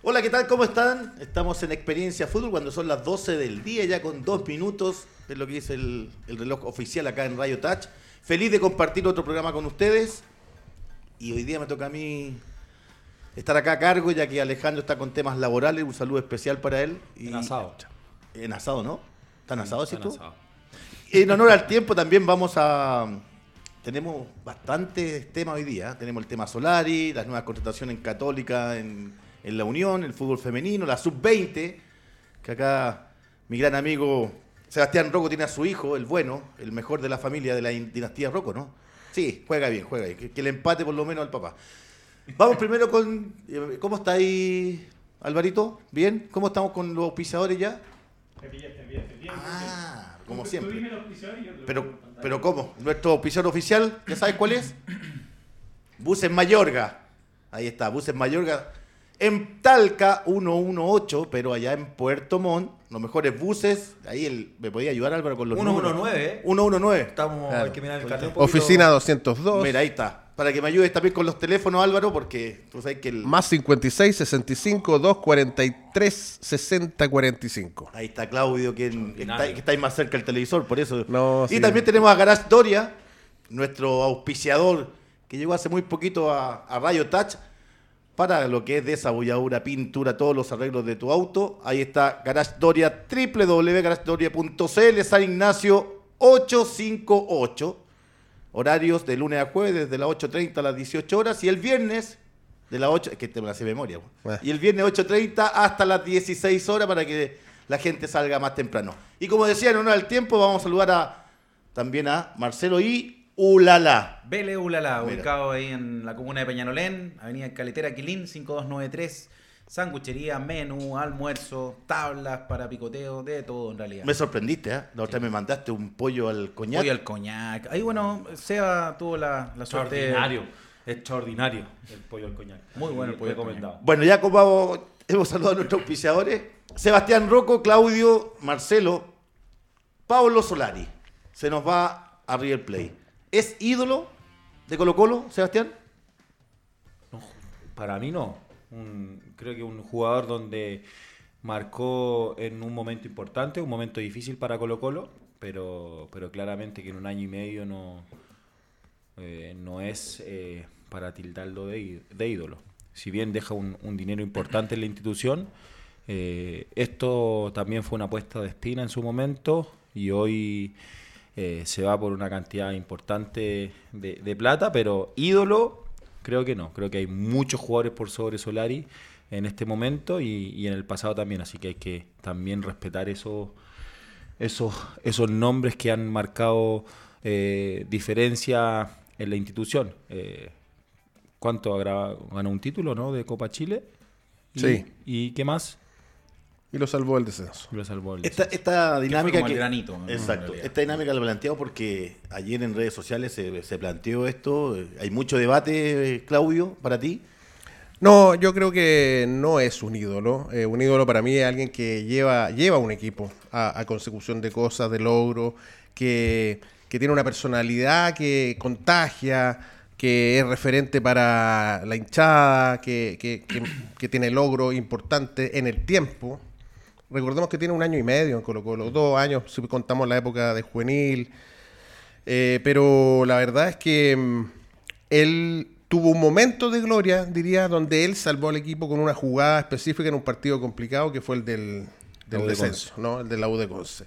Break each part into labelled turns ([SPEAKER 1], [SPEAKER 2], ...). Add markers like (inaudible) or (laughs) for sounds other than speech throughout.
[SPEAKER 1] Hola, ¿qué tal? ¿Cómo están? Estamos en Experiencia Fútbol cuando son las 12 del día, ya con dos minutos, es lo que dice el, el reloj oficial acá en Radio Touch. Feliz de compartir otro programa con ustedes. Y hoy día me toca a mí estar acá a cargo, ya que Alejandro está con temas laborales. Un saludo especial para él. Y,
[SPEAKER 2] En asado.
[SPEAKER 1] En asado, ¿no? ¿Están asados,
[SPEAKER 2] Están
[SPEAKER 1] tú?
[SPEAKER 2] asados.
[SPEAKER 1] En honor al tiempo también vamos a... Tenemos bastantes temas hoy día. Tenemos el tema Solari, las nuevas contrataciones en Católica, en, en la Unión, el fútbol femenino, la Sub-20, que acá mi gran amigo Sebastián Rocco tiene a su hijo, el bueno, el mejor de la familia de la in- dinastía Rocco, ¿no? Sí, juega bien, juega bien. Que, que le empate por lo menos al papá. Vamos primero con... eh, ¿Cómo está ahí, Alvarito? ¿Bien? ¿Cómo estamos con los auspiciadores ya?
[SPEAKER 3] Pillaste, pillaste.
[SPEAKER 1] Ah, como
[SPEAKER 3] Tú-
[SPEAKER 1] siempre.
[SPEAKER 3] Tú dime los auspiciadores y yo te lo
[SPEAKER 1] Pero, pero ¿cómo? Nuestro auspiciador oficial, ¿ya sabes cuál es? (clears throat) Buses Mayorga. Ahí está, Buses Mayorga. En Talca 118, pero allá en Puerto Montt, los mejores buses. Ahí el, me podía ayudar Álvaro con los
[SPEAKER 2] 119,
[SPEAKER 1] números.
[SPEAKER 2] ¿eh?
[SPEAKER 1] 119.
[SPEAKER 2] Estamos,
[SPEAKER 4] Claro.
[SPEAKER 2] hay que mirar el carnet.
[SPEAKER 4] Oficina 202.
[SPEAKER 1] Mira, ahí está. Para que me ayudes también con los teléfonos, Álvaro, porque tú sabes que el...
[SPEAKER 4] Más 56 65 243 60 45.
[SPEAKER 1] Ahí está Claudio, que, está,
[SPEAKER 2] Extraordinario.
[SPEAKER 1] que está ahí más cerca del televisor, por eso.
[SPEAKER 4] No,
[SPEAKER 1] y
[SPEAKER 4] sí.
[SPEAKER 1] también tenemos a Garage Doria, nuestro auspiciador, que llegó hace muy poquito a, a Rayo Touch para lo que es desabolladura, pintura, todos los arreglos de tu auto. Ahí está Garage Doria, www.garagedoria.cl, San Ignacio 858. Horarios de lunes a jueves, desde las 8.30 a las 18 horas. Y el viernes, de las 8, es que te me la sé de memoria. Y el viernes 8.30 hasta las 16 horas para que la gente salga más temprano. Y como decía, en honor al tiempo, vamos a saludar a, también a Marcelo y Ulala.
[SPEAKER 5] Vele Ulala,
[SPEAKER 1] Mira.
[SPEAKER 5] ubicado ahí en la comuna de Peñalolén, Avenida Caletera Quilín, 5293. Sanguchería, menú, almuerzo, tablas para picoteo, de todo en realidad.
[SPEAKER 1] Me sorprendiste, ¿eh? La otra vez me mandaste un pollo al coñac.
[SPEAKER 5] Pollo al coñac. Ahí, bueno, Seba tuvo la, la suerte.
[SPEAKER 2] Extraordinario. Extraordinario el pollo al coñac.
[SPEAKER 5] Muy bueno el pollo
[SPEAKER 2] recomendado.
[SPEAKER 1] Bueno, ya como hemos saludado a nuestros auspiciadores, Sebastián Rocco, Claudio, Marcelo, Pablo Solari. Se nos va a River Play. ¿Es ídolo de Colo Colo, Sebastián?
[SPEAKER 2] No, para mí no. Creo que un jugador donde marcó en un momento importante, un momento difícil para Colo Colo, pero, pero claramente que en un año y medio no, eh, no es eh, para tildarlo de, de ídolo. Si bien deja un, un dinero importante en la institución, eh, esto también fue una apuesta de espina en su momento y hoy eh, se va por una cantidad importante de, de plata, pero ídolo creo que no. Creo que hay muchos jugadores por sobre Solari en este momento y, y en el pasado también, así que hay que también respetar esos esos, esos nombres que han marcado eh, diferencia en la institución. Eh, ¿Cuánto ganó un título no de Copa Chile? Y-
[SPEAKER 4] Sí.
[SPEAKER 2] ¿Y qué más?
[SPEAKER 4] Y lo salvó el descenso.
[SPEAKER 2] Lo salvó el
[SPEAKER 1] Esta, esta dinámica
[SPEAKER 5] como el
[SPEAKER 1] que...
[SPEAKER 5] granito, ¿no?
[SPEAKER 1] Exacto. Esta dinámica la planteado porque ayer en redes sociales se, se planteó esto. Eh, Hay mucho debate, eh, Claudio, para ti.
[SPEAKER 4] No, yo creo que no es un ídolo. Eh, un ídolo para mí es alguien que lleva, lleva un equipo a, a consecución de cosas, de logros, que, que tiene una personalidad que contagia, que es referente para la hinchada, que, que- que- que tiene logros importantes en el tiempo. Recordemos que tiene un año y medio en Colo Colo, dos años si contamos la época de juvenil. Eh, pero la verdad es que mm, él tuvo un momento de gloria, diría, donde él salvó al equipo con una jugada específica en un partido complicado que fue el del, del
[SPEAKER 2] de
[SPEAKER 4] descenso, ¿no? El de la U de Conce.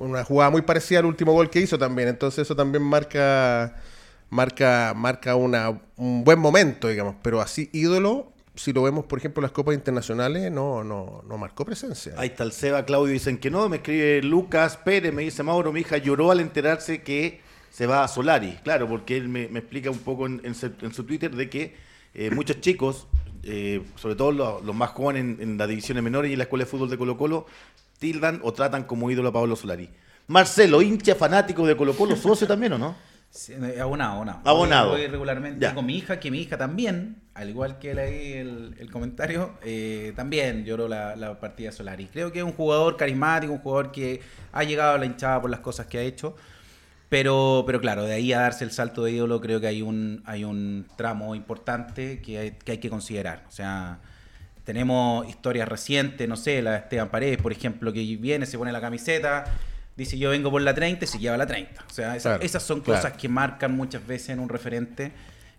[SPEAKER 4] Una jugada muy parecida al último gol que hizo también. Entonces eso también marca, marca, marca una, un buen momento, digamos. Pero así, ídolo, si lo vemos, por ejemplo, en las copas internacionales, no, no, no marcó presencia.
[SPEAKER 1] Ahí está el Seba, Claudio, dicen que no. Me escribe Lucas Pérez, me dice Mauro, mi hija lloró al enterarse que se va a Solari. Claro, porque él me, me explica un poco en, en su, en su Twitter de que eh, (clears throat) muchos chicos, eh, sobre todo los, los más jóvenes en, en las divisiones menores y en la escuela de fútbol de Colo Colo, tildan o tratan como ídolo a Pablo Solari. Marcelo, hincha fanático de Colo Colo, socio también o no?
[SPEAKER 5] Sí, eh, abonado, abonado.
[SPEAKER 1] Abonado.
[SPEAKER 5] Voy, voy regularmente
[SPEAKER 1] Ya.
[SPEAKER 5] con mi hija, que mi hija también, al igual que leí el, el comentario, eh, también lloró la, la partida Solari. Creo que es un jugador carismático, un jugador que ha llegado a la hinchada por las cosas que ha hecho. Pero, pero claro, de ahí a darse el salto de ídolo, creo que hay un, hay un tramo importante que hay, que hay que considerar. O sea, tenemos historias recientes, no sé, la de Esteban Paredes, por ejemplo, que viene, se pone la camiseta, dice yo vengo por la 30 y se lleva la 30. O sea, esa-
[SPEAKER 4] Claro,
[SPEAKER 5] esas son
[SPEAKER 4] claro.
[SPEAKER 5] cosas que marcan muchas veces en un referente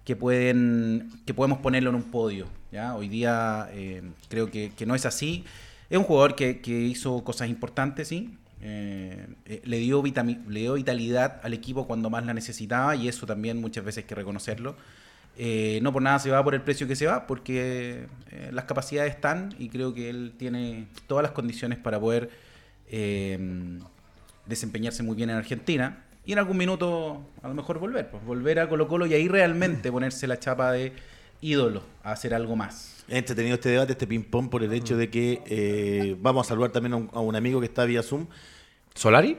[SPEAKER 5] que pueden que podemos ponerlo en un podio. ¿ya? Hoy día eh, creo que, que no es así. Es un jugador que, que hizo cosas importantes, sí. Eh, eh, le, dio le dio vitalidad al equipo cuando más la necesitaba y eso también muchas veces hay que reconocerlo. No por nada se va por el precio que se va, porque las capacidades están y creo que él tiene todas las condiciones para poder eh, desempeñarse muy bien en Argentina y en algún minuto a lo mejor volver, pues volver a Colo Colo y ahí realmente (laughs) ponerse la chapa de ídolo, a hacer algo más.
[SPEAKER 1] Es entretenido este debate, este ping-pong, por el hecho de que eh, vamos a saludar también a un, a un amigo que está vía Zoom.
[SPEAKER 2] ¿Solari?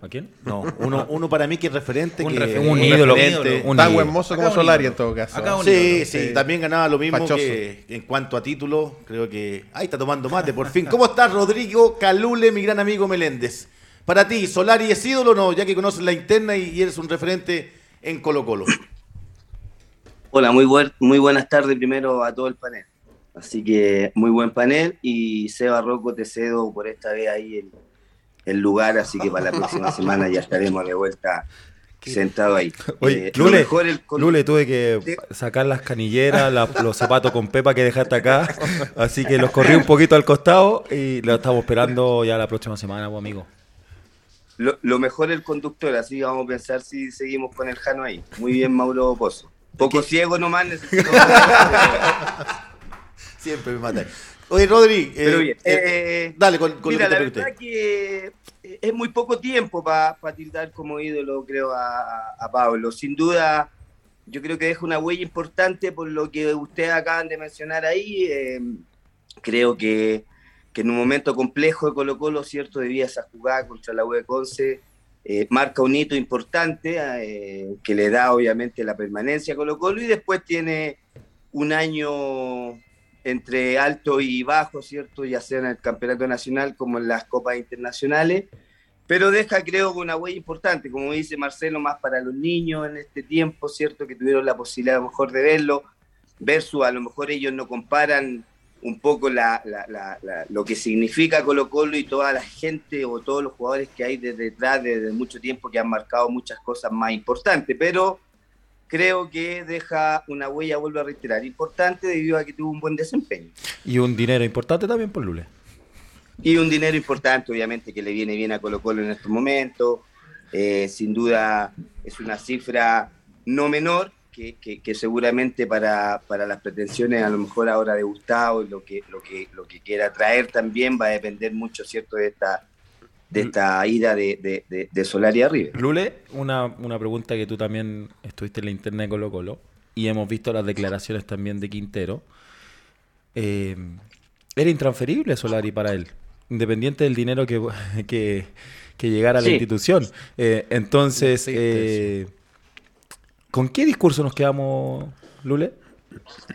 [SPEAKER 2] ¿A quién?
[SPEAKER 1] No, uno, uno para mí que es referente.
[SPEAKER 5] Un
[SPEAKER 1] que.
[SPEAKER 2] Un ídolo.
[SPEAKER 1] referente.
[SPEAKER 2] Un
[SPEAKER 4] Tan
[SPEAKER 2] ídolo.
[SPEAKER 4] buen mozo como Solari
[SPEAKER 5] ídolo.
[SPEAKER 4] en todo caso.
[SPEAKER 5] Acá un
[SPEAKER 1] Sí,
[SPEAKER 5] ídolo,
[SPEAKER 1] sí,
[SPEAKER 5] sí.
[SPEAKER 1] también ganaba lo mismo que en cuanto a títulos, creo que... Ahí está tomando mate, por fin. ¿Cómo estás, Rodrigo Calule, mi gran amigo Meléndez? Para ti, ¿Solari es ídolo o no? Ya que conoces la interna y, eres un referente en Colo Colo. (clears throat)
[SPEAKER 6] Hola, muy, buen- muy buenas tardes primero a todo el panel. Así que muy buen panel y Seba Rocco te cedo por esta vez ahí el, el lugar, así que para la próxima semana ya estaremos de vuelta sentado ahí.
[SPEAKER 2] Oye,
[SPEAKER 6] Eh,
[SPEAKER 2] Lule,
[SPEAKER 6] el
[SPEAKER 2] Lule, tuve que sacar las canilleras, la- los zapatos con pepa que dejaste acá, así que los corrí un poquito al costado y lo estamos esperando ya la próxima semana, pues, amigo.
[SPEAKER 6] Lo, lo mejor el conductor, así vamos a pensar si seguimos con el Jano ahí. Muy bien, Mauro Pozo. Poco ciego nomás, necesito... (laughs)
[SPEAKER 1] Siempre me mata. Oye, Rodri, eh, eh,
[SPEAKER 6] eh,
[SPEAKER 1] dale con, con
[SPEAKER 6] Mira,
[SPEAKER 1] lo que
[SPEAKER 6] la
[SPEAKER 1] te pregunté.
[SPEAKER 6] verdad que eh, es muy poco tiempo para tildar como ídolo, creo, a, a Pablo. Sin duda, yo creo que deja una huella importante por lo que ustedes acaban de mencionar ahí. Eh, creo que, en un momento complejo de Colo Colo, ¿cierto? Debía esa jugada contra la U de Conce, eh, marca un hito importante eh, que le da obviamente la permanencia a Colo Colo y después tiene un año entre alto y bajo, ¿cierto? Ya sea en el campeonato nacional como en las copas internacionales, pero deja, creo, una huella importante, como dice Marcelo, más para los niños en este tiempo, ¿cierto? Que tuvieron la posibilidad a lo mejor de verlo, versus a lo mejor ellos no comparan un poco la, la- la- la- lo que significa Colo Colo y toda la gente o todos los jugadores que hay desde detrás desde mucho tiempo que han marcado muchas cosas más importantes, pero creo que deja una huella, vuelvo a reiterar, importante debido a que tuvo un buen desempeño.
[SPEAKER 2] Y un dinero importante también por Lule.
[SPEAKER 6] Y un dinero importante, obviamente, que le viene bien a Colo Colo en estos momentos. Eh, sin duda es una cifra no menor, que, que- que seguramente para, para las pretensiones a lo mejor ahora de Gustavo y lo que, lo que, lo que quiera traer también va a depender mucho, ¿cierto?, de esta, de esta ida de, de, de, de Solari arriba.
[SPEAKER 2] Lule, una, una pregunta que tú también estuviste en la internet de Colo Colo y hemos visto las declaraciones también de Quintero. Eh, era intransferible Solari para él, independiente del dinero que, (laughs) que, que llegara a la
[SPEAKER 6] Sí.
[SPEAKER 2] institución. Eh, entonces, eh, ¿con qué discurso nos quedamos, Lule?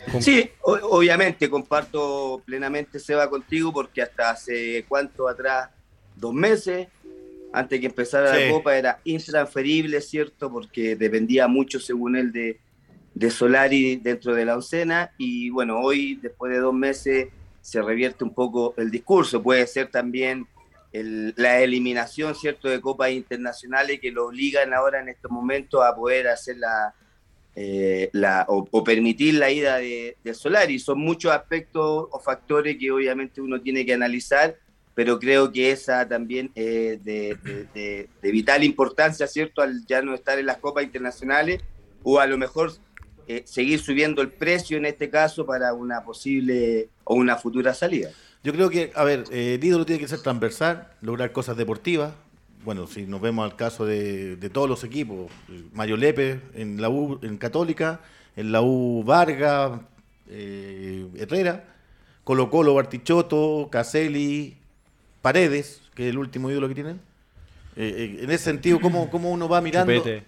[SPEAKER 2] Con-
[SPEAKER 6] Sí, o- obviamente comparto plenamente Seba contigo porque hasta hace cuánto atrás, dos meses, antes que empezara
[SPEAKER 1] Sí.
[SPEAKER 6] la Copa, era intransferible, ¿cierto? Porque dependía mucho, según él, de, de Solari dentro de la oncena. Y bueno, hoy, después de dos meses, se revierte un poco el discurso. Puede ser también el- la eliminación, ¿cierto?, de copas internacionales que lo obligan ahora en estos momentos a poder hacer la, eh, la, o, permitir la ida de, de Solari. Son muchos aspectos o factores que obviamente uno tiene que analizar, pero creo que esa también es de vital importancia, ¿cierto? Al ya no estar en las copas internacionales o a lo mejor eh, seguir subiendo el precio en este caso para una posible o una futura salida.
[SPEAKER 1] Yo creo que, a ver, eh, el ídolo tiene que ser transversal, lograr cosas deportivas. Bueno, si nos vemos al caso de, de todos los equipos, eh, Mario Lepe en la U, en Católica, en la U Vargas, eh, Herrera, Colo Colo, Bartichotto, Caselli, Paredes, que es el último ídolo que tienen. Eh, eh, en ese sentido, ¿cómo, cómo uno va mirando?
[SPEAKER 2] Chupete.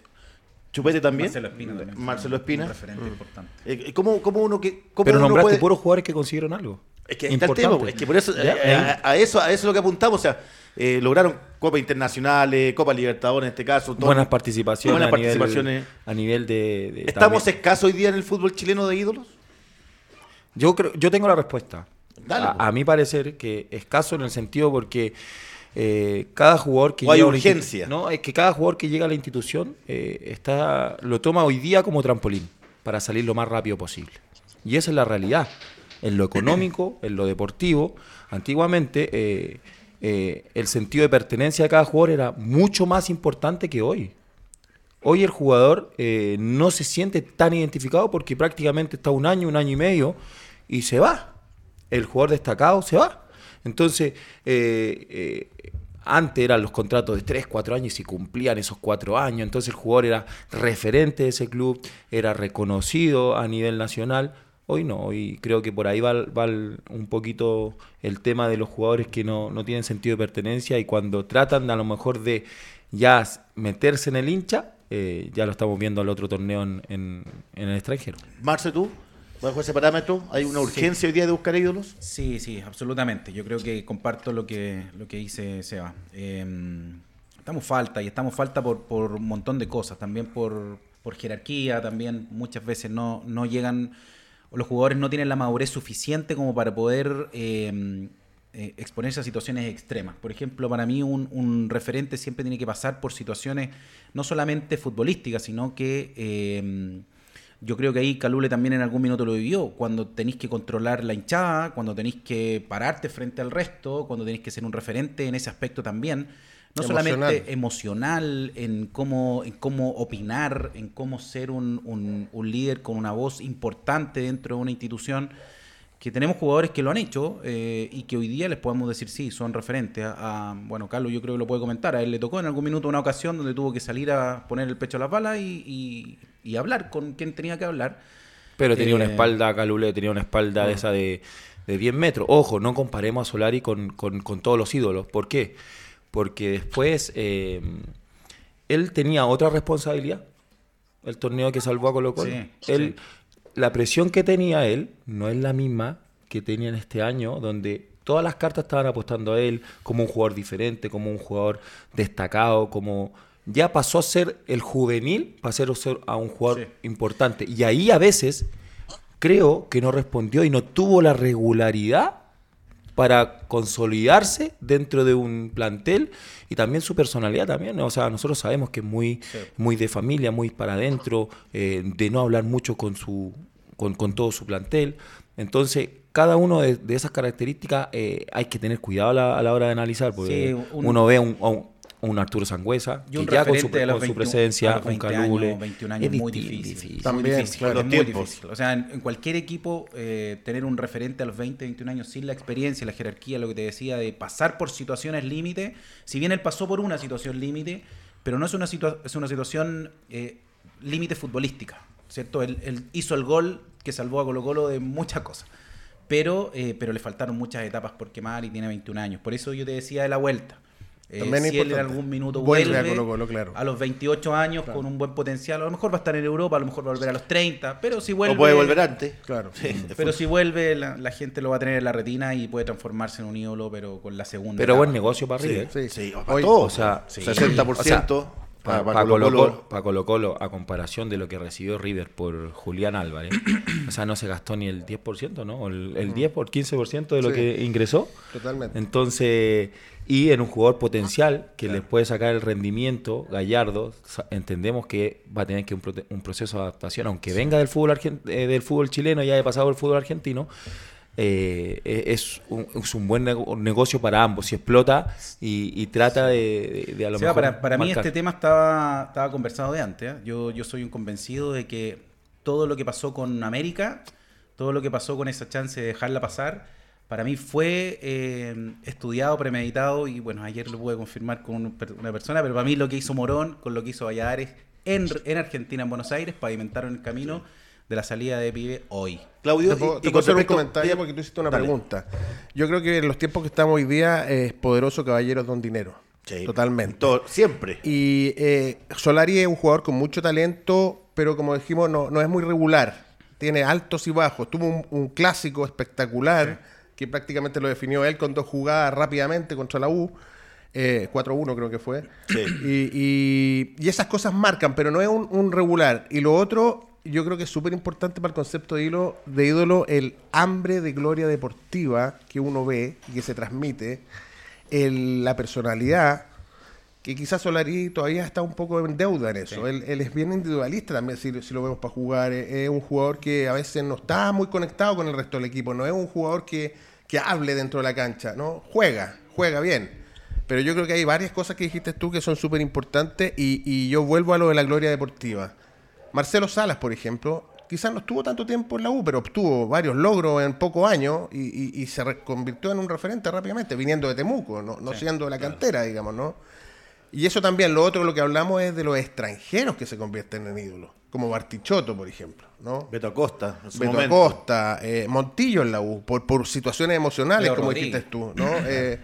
[SPEAKER 1] Chupete también.
[SPEAKER 5] Marcelo Espina también.
[SPEAKER 1] Marcelo Espina.
[SPEAKER 5] Un referente importante.
[SPEAKER 1] Eh, ¿cómo, cómo uno que cómo
[SPEAKER 2] Pero
[SPEAKER 1] uno
[SPEAKER 2] nombraste
[SPEAKER 1] puede-
[SPEAKER 2] puros jugadores que consiguieron algo.
[SPEAKER 1] Es que está el tema, es que por eso,
[SPEAKER 2] Ya,
[SPEAKER 1] eh, a, a eso, a eso es lo que apuntamos, o sea, eh, lograron Copas Internacionales, Copa Libertadores en este caso, todo-
[SPEAKER 2] Buenas participaciones.
[SPEAKER 1] buenas
[SPEAKER 2] a nivel-
[SPEAKER 1] participaciones.
[SPEAKER 2] a nivel de. de-
[SPEAKER 1] ¿Estamos
[SPEAKER 2] también.
[SPEAKER 1] escasos hoy día en el fútbol chileno de ídolos?
[SPEAKER 2] Yo creo, yo tengo la respuesta.
[SPEAKER 1] Dale,
[SPEAKER 2] a,
[SPEAKER 1] po.
[SPEAKER 2] a mi parecer, que escaso en el sentido porque eh, cada jugador que
[SPEAKER 1] O hay
[SPEAKER 2] llega a la
[SPEAKER 1] urgencia.
[SPEAKER 2] No, es que cada jugador que llega a la institución eh, está lo toma hoy día como trampolín para salir lo más rápido posible. Y esa es la realidad. En lo económico, (clears throat) en lo deportivo, antiguamente eh, eh, el sentido de pertenencia de cada jugador era mucho más importante que hoy. Hoy el jugador eh, no se siente tan identificado porque prácticamente está un año, un año y medio y se va. El jugador destacado se va. Entonces, eh, eh, antes eran los contratos de 3, 4 años y cumplían esos 4 años. Entonces el jugador era referente de ese club, era reconocido a nivel nacional. Hoy no, hoy creo que por ahí va, va un poquito el tema de los jugadores que no, no tienen sentido de pertenencia y cuando tratan a lo mejor de ya meterse en el hincha, eh, ya lo estamos viendo al otro torneo en, en- en el extranjero.
[SPEAKER 1] Marce, tú, bajo ese parámetro, ¿hay una urgencia hoy día de buscar ídolos?
[SPEAKER 5] Sí, sí, absolutamente. Yo creo que comparto lo que, lo que dice Seba. Eh, estamos falta y estamos falta por, por un montón de cosas, también por, por jerarquía, también muchas veces no, no llegan, los jugadores no tienen la madurez suficiente como para poder eh, eh, exponerse a situaciones extremas. Por ejemplo, para mí un, referente siempre tiene que pasar por situaciones no solamente futbolísticas, sino que... eh, yo creo que ahí Calule también en algún minuto lo vivió, cuando tenéis que controlar la hinchada, cuando tenéis que pararte frente al resto, cuando tenéis que ser un referente en ese aspecto también. No
[SPEAKER 4] Emocional.
[SPEAKER 5] solamente emocional, en cómo, en cómo opinar, en cómo ser un, un- un líder con una voz importante dentro de una institución, que tenemos jugadores que lo han hecho eh, y que hoy día les podemos decir sí, son referentes. A, a- bueno, Carlos yo creo que lo puede comentar, a él le tocó en algún minuto una ocasión donde tuvo que salir a poner el pecho a las balas y, y- y hablar con quien tenía que hablar.
[SPEAKER 2] Pero tenía una
[SPEAKER 5] Eh,
[SPEAKER 2] espalda, Calule, tenía una espalda de esa de, de 10 metros. Ojo, no comparemos a Solari con, con- con todos los ídolos. ¿Por qué? Porque después eh, él tenía otra responsabilidad. El torneo que salvó a Colo Colo.
[SPEAKER 5] Sí,
[SPEAKER 2] Él- La presión que tenía él no es la misma que tenía en este año, donde todas las cartas estaban apostando a él como un jugador diferente, como un jugador destacado, como ya pasó a ser el juvenil, pasó a ser a un jugador
[SPEAKER 5] Sí.
[SPEAKER 2] importante. Y ahí a veces creo que no respondió y no tuvo la regularidad para consolidarse dentro de un plantel y también su personalidad también. O sea, nosotros sabemos que es muy, muy de familia, muy para adentro, eh, de no hablar mucho con su con, con todo su plantel. Entonces, cada uno de, de esas características eh, hay que tener cuidado a la, a la hora de analizar, porque
[SPEAKER 5] Sí, un-
[SPEAKER 2] uno ve un, a un, a un Arturo Sangüesa,
[SPEAKER 5] Y un
[SPEAKER 2] que ya con su,
[SPEAKER 5] referente de los
[SPEAKER 2] con su
[SPEAKER 5] 21
[SPEAKER 2] presencia, un
[SPEAKER 5] 20
[SPEAKER 2] Calule,
[SPEAKER 5] años, 21 años,
[SPEAKER 2] es
[SPEAKER 5] muy difícil.
[SPEAKER 4] También,
[SPEAKER 5] muy difícil,
[SPEAKER 4] claro.
[SPEAKER 5] es muy difícil. O sea, en, en cualquier equipo, eh, tener un referente a los 20, 21 años sin la experiencia, la jerarquía, lo que te decía, de pasar por situaciones límite, si bien él pasó por una situación límite, pero no es una, situa- es una situación eh, límite futbolística, ¿cierto? Él, él hizo el gol que salvó a Colo Colo de muchas cosas. Pero, eh, pero le faltaron muchas etapas por quemar y tiene 21 años. Por eso yo te decía de la vuelta. Eh,
[SPEAKER 4] También
[SPEAKER 5] si él en algún minuto
[SPEAKER 4] Vuelve
[SPEAKER 5] vuelve,
[SPEAKER 4] a Colo-Colo, claro.
[SPEAKER 5] a los 28 años con un buen potencial, a lo mejor va a estar en Europa, a lo mejor va a volver a los 30, pero si vuelve...
[SPEAKER 1] o puede volver antes.
[SPEAKER 4] Claro.
[SPEAKER 5] Pero si vuelve, la, la gente lo va a tener en la retina y puede transformarse en un ídolo, pero con la segunda.
[SPEAKER 2] Pero buen negocio para River.
[SPEAKER 4] Sí.
[SPEAKER 1] Sí,
[SPEAKER 4] Hoy-
[SPEAKER 1] para todo.
[SPEAKER 2] o sea,
[SPEAKER 1] sí.
[SPEAKER 2] sí.
[SPEAKER 1] 60%
[SPEAKER 2] Para
[SPEAKER 1] para, para
[SPEAKER 2] Colo,
[SPEAKER 1] Colo-Colo.
[SPEAKER 2] Colo, a comparación de lo que recibió River por Julián Álvarez, o sea, no se gastó ni el 10%, ¿no? O El, el 10 por 15% de lo
[SPEAKER 4] Sí.
[SPEAKER 2] que ingresó.
[SPEAKER 4] Totalmente.
[SPEAKER 2] Entonces, y en un jugador potencial que les puede sacar el rendimiento, Gallardo, entendemos que va a tener que un, un proceso de adaptación, aunque venga del fútbol argen- eh, del fútbol chileno y haya pasado el fútbol argentino, eh, eh, es, un, es un buen nego- negocio para ambos. Si explota y, y trata de, a lo mejor.
[SPEAKER 5] para, para mí este tema estaba, estaba conversado de antes. ¿eh? Yo, yo soy un convencido de que todo lo que pasó con América, todo lo que pasó con esa chance de dejarla pasar, para mí fue eh, estudiado, premeditado y bueno, ayer lo pude confirmar con una persona, pero para mí lo que hizo Morón con lo que hizo Valladares en, en Argentina, en Buenos Aires, pavimentaron el camino de la salida de Pibe hoy.
[SPEAKER 1] Claudio,
[SPEAKER 4] Te
[SPEAKER 1] y-
[SPEAKER 4] te
[SPEAKER 1] y con
[SPEAKER 4] un comentario porque tú hiciste una
[SPEAKER 1] Dale.
[SPEAKER 4] pregunta. Yo creo que en los tiempos que estamos hoy día es poderoso caballeros don dinero.
[SPEAKER 1] Sí.
[SPEAKER 4] Totalmente.
[SPEAKER 1] Todo- siempre.
[SPEAKER 4] Y eh, Solari es un jugador con mucho talento, pero como dijimos, no, no es muy regular. Tiene altos y bajos. Tuvo un, un clásico espectacular que prácticamente lo definió él con dos jugadas rápidamente contra la U. Eh, 4-1 creo que fue.
[SPEAKER 1] Sí.
[SPEAKER 4] Y, y- y esas cosas marcan, pero no es un, un regular. Y lo otro, yo creo que es súper importante para el concepto de ídolo, de ídolo el hambre de gloria deportiva que uno ve y que se transmite, el- la personalidad, que quizás Solari todavía está un poco en deuda en eso. Él, él es bien individualista también, si, si lo vemos para jugar. Es, es un jugador que a veces no está muy conectado con el resto del equipo. No es un jugador que, que hable dentro de la cancha, ¿no? Juega, juega bien. Pero yo creo que hay varias cosas que dijiste tú que son súper importantes y, y yo vuelvo a lo de la gloria deportiva. Marcelo Salas, por ejemplo, quizás no estuvo tanto tiempo en la U, pero obtuvo varios logros en pocos años y, y- y se convirtió en un referente rápidamente, viniendo de Temuco, no, no siendo de la cantera, digamos, ¿no? Y eso también, lo otro, lo que hablamos es de los extranjeros que se convierten en ídolos, como Bartichotto, por ejemplo, ¿no?
[SPEAKER 1] Beto Acosta, en su
[SPEAKER 4] Beto
[SPEAKER 1] momento.
[SPEAKER 4] Acosta, eh, Montillo en la U, por, por situaciones emocionales,
[SPEAKER 5] Leo
[SPEAKER 4] como
[SPEAKER 5] Rodríguez.
[SPEAKER 4] dijiste tú, ¿no? (clears throat) Eh,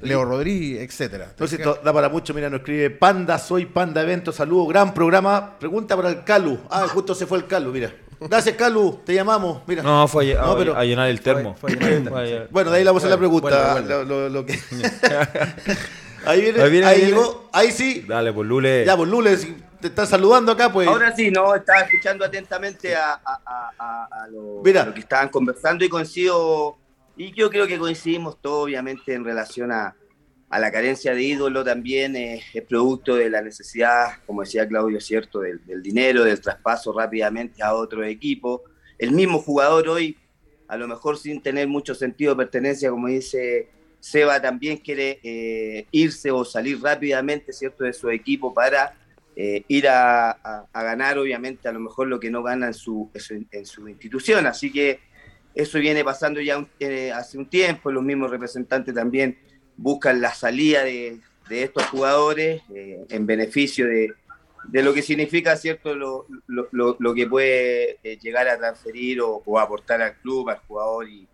[SPEAKER 4] Leo Rodríguez, etcétera.
[SPEAKER 1] Si esto da para mucho, mira, nos escribe Panda, soy Panda Evento, saludo, gran programa. Pregunta para el Calu. Ah, justo se fue el Calu, mira. Gracias, Calu, te llamamos, mira.
[SPEAKER 2] No, fue a,
[SPEAKER 1] No,
[SPEAKER 2] a-
[SPEAKER 1] pero-
[SPEAKER 2] a llenar el termo.
[SPEAKER 5] Fue- fue a llenar el termo,
[SPEAKER 2] Fue a llenar-
[SPEAKER 1] Bueno, de ahí le vamos a hacer la pregunta. lo que- (laughs) ahí viene,
[SPEAKER 2] Ahí
[SPEAKER 1] ahí,
[SPEAKER 2] viene, ahí viene.
[SPEAKER 1] llegó, ahí sí.
[SPEAKER 2] Dale, pues Lule.
[SPEAKER 1] Ya, pues Lules, si te están saludando acá, pues.
[SPEAKER 6] Ahora sí, no, estaba escuchando atentamente a, a- a- a- a lo,
[SPEAKER 1] Mira.
[SPEAKER 6] a lo que estaban conversando y coincido, y yo creo que coincidimos todos, obviamente, en relación a, a la carencia de ídolo también, eh, es producto de la necesidad, como decía Claudio, cierto, del, del dinero, del traspaso rápidamente a otro equipo. El mismo jugador hoy, a lo mejor sin tener mucho sentido de pertenencia, como dice Seba, también quiere eh, irse o salir rápidamente, cierto, de su equipo para eh, ir a, ganar, obviamente, a lo mejor lo que no gana en su, institución. Así que eso viene pasando ya eh, hace un tiempo. Los mismos representantes también buscan la salida de, estos jugadores en beneficio de, lo que significa, ¿cierto?, lo, que puede llegar a transferir o, o aportar al club, al jugador y,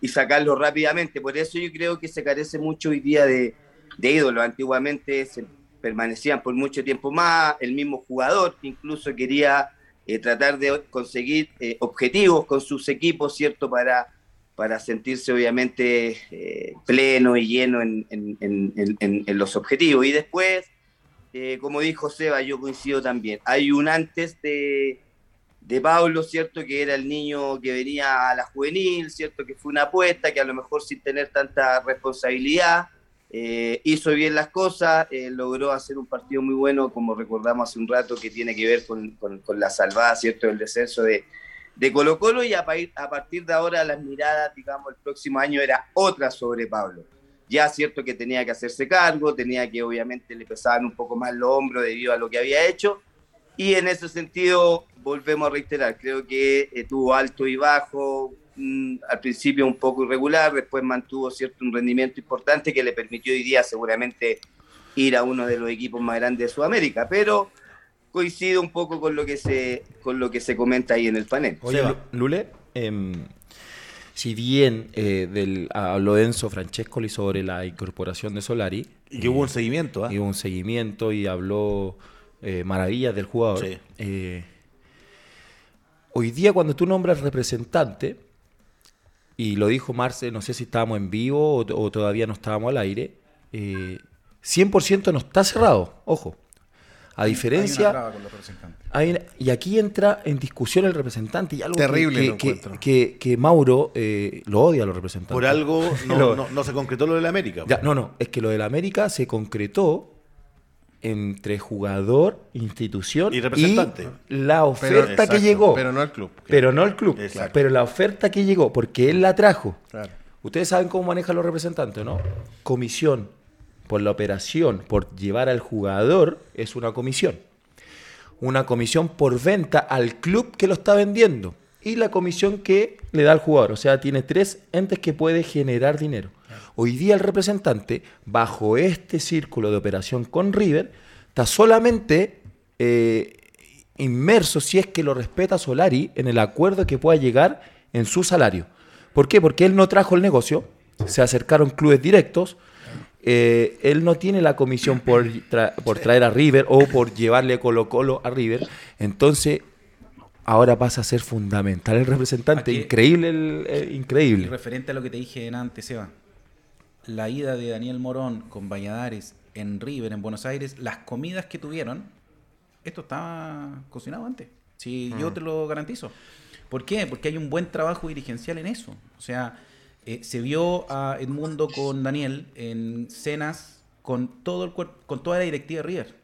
[SPEAKER 6] y sacarlo rápidamente. Por eso yo creo que se carece mucho hoy día de, de ídolos. Antiguamente se permanecían por mucho tiempo más, el mismo jugador incluso quería eh, tratar de conseguir eh, objetivos con sus equipos, ¿cierto? Para, para sentirse obviamente eh, pleno y lleno en, en- en- los objetivos. Y después, como dijo Seba, yo coincido también, hay un antes de, de Pablo, ¿cierto? Que era el niño que venía a la juvenil, ¿cierto? Que fue una apuesta, que a lo mejor sin tener tanta responsabilidad, eh, hizo bien las cosas, eh, logró hacer un partido muy bueno, como recordamos hace un rato, que tiene que ver con, con- la salvada, ¿cierto? El descenso de, de Colo Colo y a, a partir de ahora las miradas, digamos, el próximo año era otra sobre Pablo. Ya cierto que tenía que hacerse cargo, tenía que obviamente le pesaban un poco más los hombros debido a lo que había hecho, y en ese sentido, volvemos a reiterar, creo que eh, tuvo alto y bajo, mm, al principio un poco irregular, después mantuvo cierto un rendimiento importante que le permitió hoy día seguramente ir a uno de los equipos más grandes de Sudamérica, pero coincido un poco con lo que se, con lo que se comenta ahí en el panel.
[SPEAKER 2] Oye, Lule, em, si bien eh, del, habló Enzo Francescoli sobre la incorporación de Solari,
[SPEAKER 1] Y que hubo un seguimiento, ¿ah?
[SPEAKER 2] y hubo un seguimiento y habló eh, maravillas del jugador.
[SPEAKER 1] Sí.
[SPEAKER 2] Hoy día cuando tú nombras representante, y lo dijo Marce, no sé si estábamos en vivo o, o todavía no estábamos al aire, eh, 100% no está cerrado, ojo. A
[SPEAKER 5] Hay
[SPEAKER 2] diferencia...
[SPEAKER 5] una traba con los representantes.
[SPEAKER 2] Hay una- y aquí entra en discusión el representante y algo que-
[SPEAKER 4] Terrible
[SPEAKER 2] que,
[SPEAKER 4] lo
[SPEAKER 2] que,
[SPEAKER 4] encuentro.
[SPEAKER 2] que- que Mauro eh, lo odia a los representantes.
[SPEAKER 1] Por algo (laughs) no,
[SPEAKER 2] Lo-
[SPEAKER 1] no- no se concretó lo de la América.
[SPEAKER 2] Ya, no, no, es que lo del América se concretó entre jugador, institución
[SPEAKER 1] Y representante.
[SPEAKER 2] la
[SPEAKER 4] Pero-
[SPEAKER 2] oferta
[SPEAKER 4] exacto,
[SPEAKER 2] que llegó.
[SPEAKER 4] Pero no al club.
[SPEAKER 2] Pero no el club.
[SPEAKER 1] Exacto.
[SPEAKER 2] Pero la oferta que llegó, porque él la trajo.
[SPEAKER 4] Claro.
[SPEAKER 2] Ustedes saben cómo manejan los representantes, ¿no? Comisión por la operación, por llevar al jugador, es una comisión. Una comisión por venta al club que lo está vendiendo. Y la comisión que le da al jugador. O sea, tiene tres entes que puede generar dinero. Hoy día el representante, bajo este círculo de operación con River, está solamente eh, inmerso, si es que lo respeta Solari, en el acuerdo que pueda llegar en su salario. ¿Por qué? Porque él no trajo el negocio, se acercaron clubes directos, eh, él no tiene la comisión por, tra- por traer a River o por llevarle Colo Colo a River, entonces ahora pasa a ser fundamental el representante,
[SPEAKER 5] Aquí-
[SPEAKER 2] increíble, el, increíble.
[SPEAKER 5] referente a lo que te dije antes, Seba, la ida de Daniel Morón con Valladares en River, en Buenos Aires, las comidas que tuvieron, esto estaba cocinado antes. Sí,
[SPEAKER 1] Mm.
[SPEAKER 5] yo te lo garantizo. ¿Por qué? Porque hay un buen trabajo dirigencial en eso. O sea, eh, se vio a Edmundo con Daniel en cenas con todo el cuerpo, con toda la directiva de River.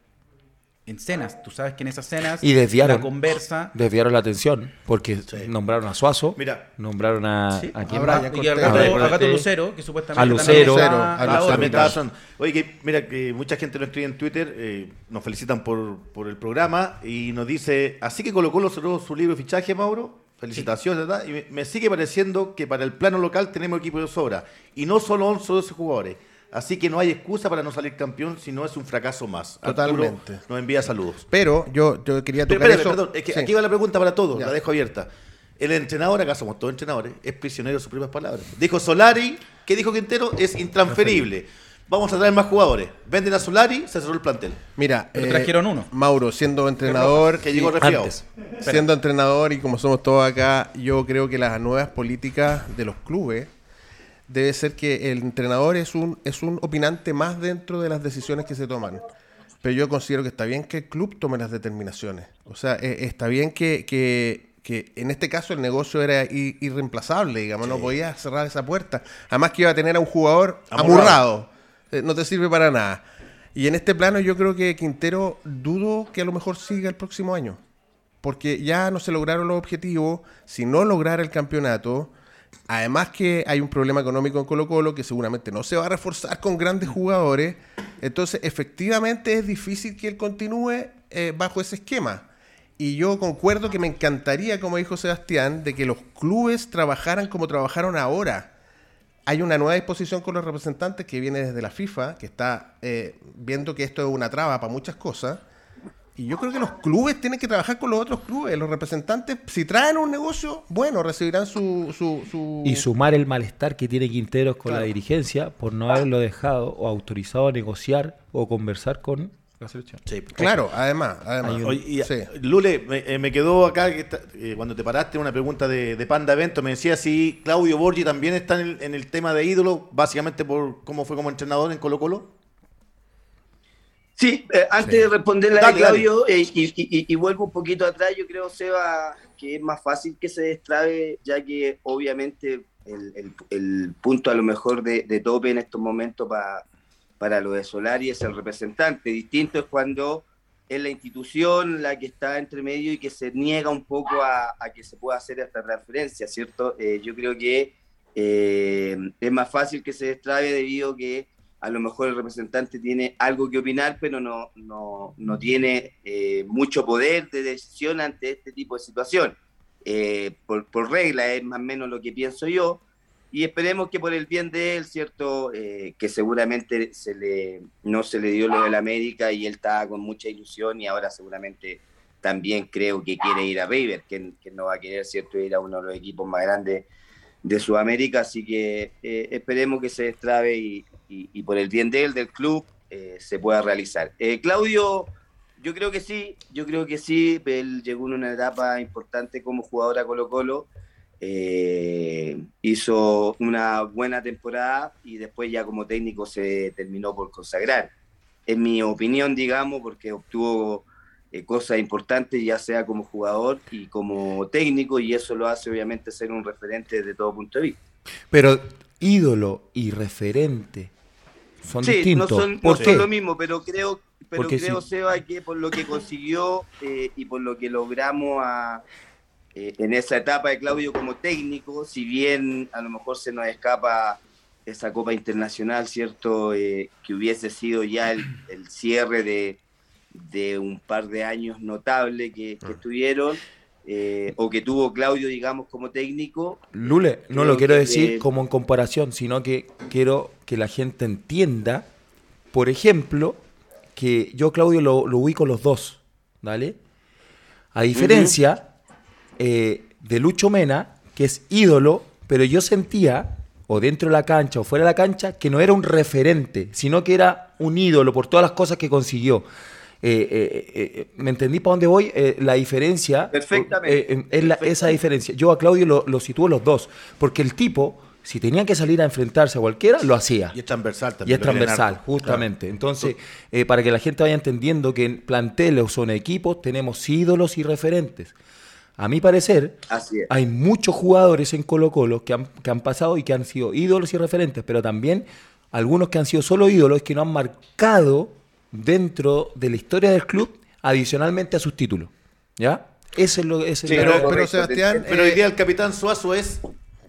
[SPEAKER 5] En cenas, tú sabes que en esas cenas
[SPEAKER 2] Y desviaron.
[SPEAKER 5] la conversa
[SPEAKER 2] Desviaron la atención porque
[SPEAKER 1] Sí.
[SPEAKER 2] nombraron a Suazo,
[SPEAKER 1] Mira.
[SPEAKER 2] nombraron a,
[SPEAKER 5] Sí.
[SPEAKER 2] ¿a quién
[SPEAKER 4] A
[SPEAKER 2] más?
[SPEAKER 4] Brian
[SPEAKER 5] y al
[SPEAKER 4] Cortés.
[SPEAKER 5] gato,
[SPEAKER 2] A
[SPEAKER 5] Gato. Lucero, que supuestamente
[SPEAKER 2] A Lucero.
[SPEAKER 5] está
[SPEAKER 4] A Lucero.
[SPEAKER 1] También son- Oye, que mira que mucha gente nos escribe en Twitter, eh, nos felicitan por, por el programa y nos dice, así que Colo Colo cerró su libro de fichaje, Mauro. Felicitaciones, ¿verdad? Y me, me sigue pareciendo que para el plano local tenemos equipo de sobra. Y no solo 11 o 12 jugadores. Así que no hay excusa para no salir campeón si no es un fracaso más. Arturo
[SPEAKER 4] Totalmente.
[SPEAKER 1] nos envía saludos.
[SPEAKER 4] Pero yo, yo quería
[SPEAKER 1] Pero,
[SPEAKER 4] tocar
[SPEAKER 1] espérame,
[SPEAKER 4] eso.
[SPEAKER 1] perdón, es que
[SPEAKER 4] Sí.
[SPEAKER 1] aquí va la pregunta para todos,
[SPEAKER 4] Ya.
[SPEAKER 1] la dejo abierta. El entrenador, acá somos todos entrenadores, es prisionero de sus propias palabras. Dijo Solari, que dijo Quintero, es intransferible. Vamos a traer más jugadores. Venden a Solari, se cerró el plantel.
[SPEAKER 4] Mira,
[SPEAKER 5] Pero
[SPEAKER 4] eh,
[SPEAKER 5] trajeron uno.
[SPEAKER 4] Mauro, siendo entrenador.
[SPEAKER 1] Que llegó resfriado.
[SPEAKER 4] Siendo entrenador y como somos todos acá, yo creo que las nuevas políticas de los clubes debe ser que el entrenador es un, es un opinante más dentro de las decisiones que se toman. Pero yo considero que está bien que el club tome las determinaciones. O sea, eh, está bien que, que- que en este caso el negocio era irreemplazable, digamos, no podía cerrar esa puerta. Además que iba a tener a un jugador
[SPEAKER 1] Amurrado.
[SPEAKER 4] amurrado. Eh, no te sirve para nada. Y en este plano yo creo que Quintero dudo que a lo mejor siga el próximo año porque ya no se lograron los objetivos, si no lograr el campeonato, además que hay un problema económico en Colo Colo que seguramente no se va a reforzar con grandes jugadores, entonces efectivamente es difícil que él continúe eh, bajo ese esquema. Y yo concuerdo que me encantaría, como dijo Sebastián, de que los clubes trabajaran como trabajaron ahora. Hay una nueva disposición con los representantes que viene desde la FIFA, que está eh, viendo que esto es una traba para muchas cosas. Y yo creo que los clubes tienen que trabajar con los otros clubes. Los representantes, si traen un negocio, bueno, recibirán su... su, su-
[SPEAKER 2] Y sumar el malestar que tiene Quinteros con
[SPEAKER 4] Claro.
[SPEAKER 2] la dirigencia por no haberlo dejado o autorizado a negociar o conversar con la selección.
[SPEAKER 1] Sí.
[SPEAKER 4] Claro, además, además.
[SPEAKER 2] Hay un-
[SPEAKER 1] Oye, y,
[SPEAKER 4] Sí.
[SPEAKER 1] Lule, me, eh, me quedó acá que está- eh, cuando te paraste una pregunta de, de Panda Evento, me decía si Claudio Borgi también está en el, en el tema de ídolo, básicamente por cómo fue como entrenador en Colo Colo.
[SPEAKER 6] Sí, eh, antes
[SPEAKER 4] Sí.
[SPEAKER 6] de responderle a Claudio, eh, y, y- y- y vuelvo un poquito atrás, yo creo, Seba, que es más fácil que se destrabe, ya que obviamente el, el- el punto a lo mejor de, de tope en estos momentos pa- para lo de Solari es el representante. Distinto es cuando es la institución la que está entre medio y que se niega un poco a, a que se pueda hacer esta transferencia, ¿cierto? Eh, yo creo que es más fácil que se destrabe debido a que a lo mejor el representante tiene algo que opinar, pero no, no, no tiene eh, mucho poder de decisión ante este tipo de situación. Eh, por, por regla es más o menos lo que pienso yo, y esperemos que por el bien de él, ¿cierto? Eh, que seguramente se le, no se le dio lo del América y él estaba con mucha ilusión y ahora seguramente también creo que quiere ir a River, que, no va a querer, ¿cierto?, ir a uno de los equipos más grandes de Sudamérica, así que esperemos que se destrabe y, y- por el bien de él, del club, eh, se pueda realizar. Eh, Claudio, yo creo que sí, yo creo que sí, él llegó en una etapa importante como jugador a Colo Colo, eh, hizo una buena temporada y después ya como técnico se terminó por consagrar. En mi opinión, digamos, porque obtuvo cosas importantes, ya sea como jugador y como técnico, y eso lo hace obviamente ser un referente desde todo punto de vista.
[SPEAKER 2] Pero ídolo y referente son
[SPEAKER 6] sí,
[SPEAKER 2] distintos.
[SPEAKER 6] no son,
[SPEAKER 2] ¿Por
[SPEAKER 6] no
[SPEAKER 2] qué?
[SPEAKER 6] son lo mismo, pero creo, pero
[SPEAKER 2] Porque
[SPEAKER 6] creo
[SPEAKER 2] sí.
[SPEAKER 6] Seba, que por lo que consiguió eh, y por lo que logramos a, eh, en esa etapa de Claudio como técnico, si bien a lo mejor se nos escapa esa Copa Internacional, ¿cierto? Eh, que hubiese sido ya el, el cierre de, de un par de años notable que,
[SPEAKER 2] Ah.
[SPEAKER 6] que tuvieron, eh, o que tuvo Claudio, digamos, como técnico.
[SPEAKER 2] Lule, no lo quiero
[SPEAKER 6] que-
[SPEAKER 2] decir como en comparación, sino que quiero que la gente entienda, por ejemplo, que yo Claudio lo, lo ubico los dos, ¿vale? A diferencia eh, de Lucho Mena, que es ídolo, pero yo sentía, o dentro de la cancha o fuera de la cancha, que no era un referente, sino que era un ídolo por todas las cosas que consiguió. Eh, eh, eh, ¿Me entendí para dónde voy? Eh, la diferencia.
[SPEAKER 6] Perfectamente,
[SPEAKER 2] eh, eh, es la- esa
[SPEAKER 6] perfectamente.
[SPEAKER 2] diferencia. Yo a Claudio lo, lo sitúo los dos, porque el tipo si tenía que salir a enfrentarse a cualquiera, lo hacía.
[SPEAKER 1] Y es transversal
[SPEAKER 2] Y
[SPEAKER 1] también.
[SPEAKER 2] es
[SPEAKER 1] lo quieren
[SPEAKER 2] transversal, justamente. Entonces, eh, para que la gente vaya entendiendo que en planteles o son equipos, tenemos ídolos y referentes. A mi parecer,
[SPEAKER 6] Así es.
[SPEAKER 2] hay muchos jugadores en Colo Colo que han, que han pasado y que han sido ídolos y referentes, pero también algunos que han sido solo ídolos que no han marcado dentro de la historia del club adicionalmente a sus títulos. ¿Ya? Eso es lo ese es
[SPEAKER 6] Sí,
[SPEAKER 2] lo-
[SPEAKER 4] Pero, pero
[SPEAKER 6] te
[SPEAKER 4] Sebastián.
[SPEAKER 1] Pero hoy
[SPEAKER 4] eh,
[SPEAKER 1] día el capitán Suazo es.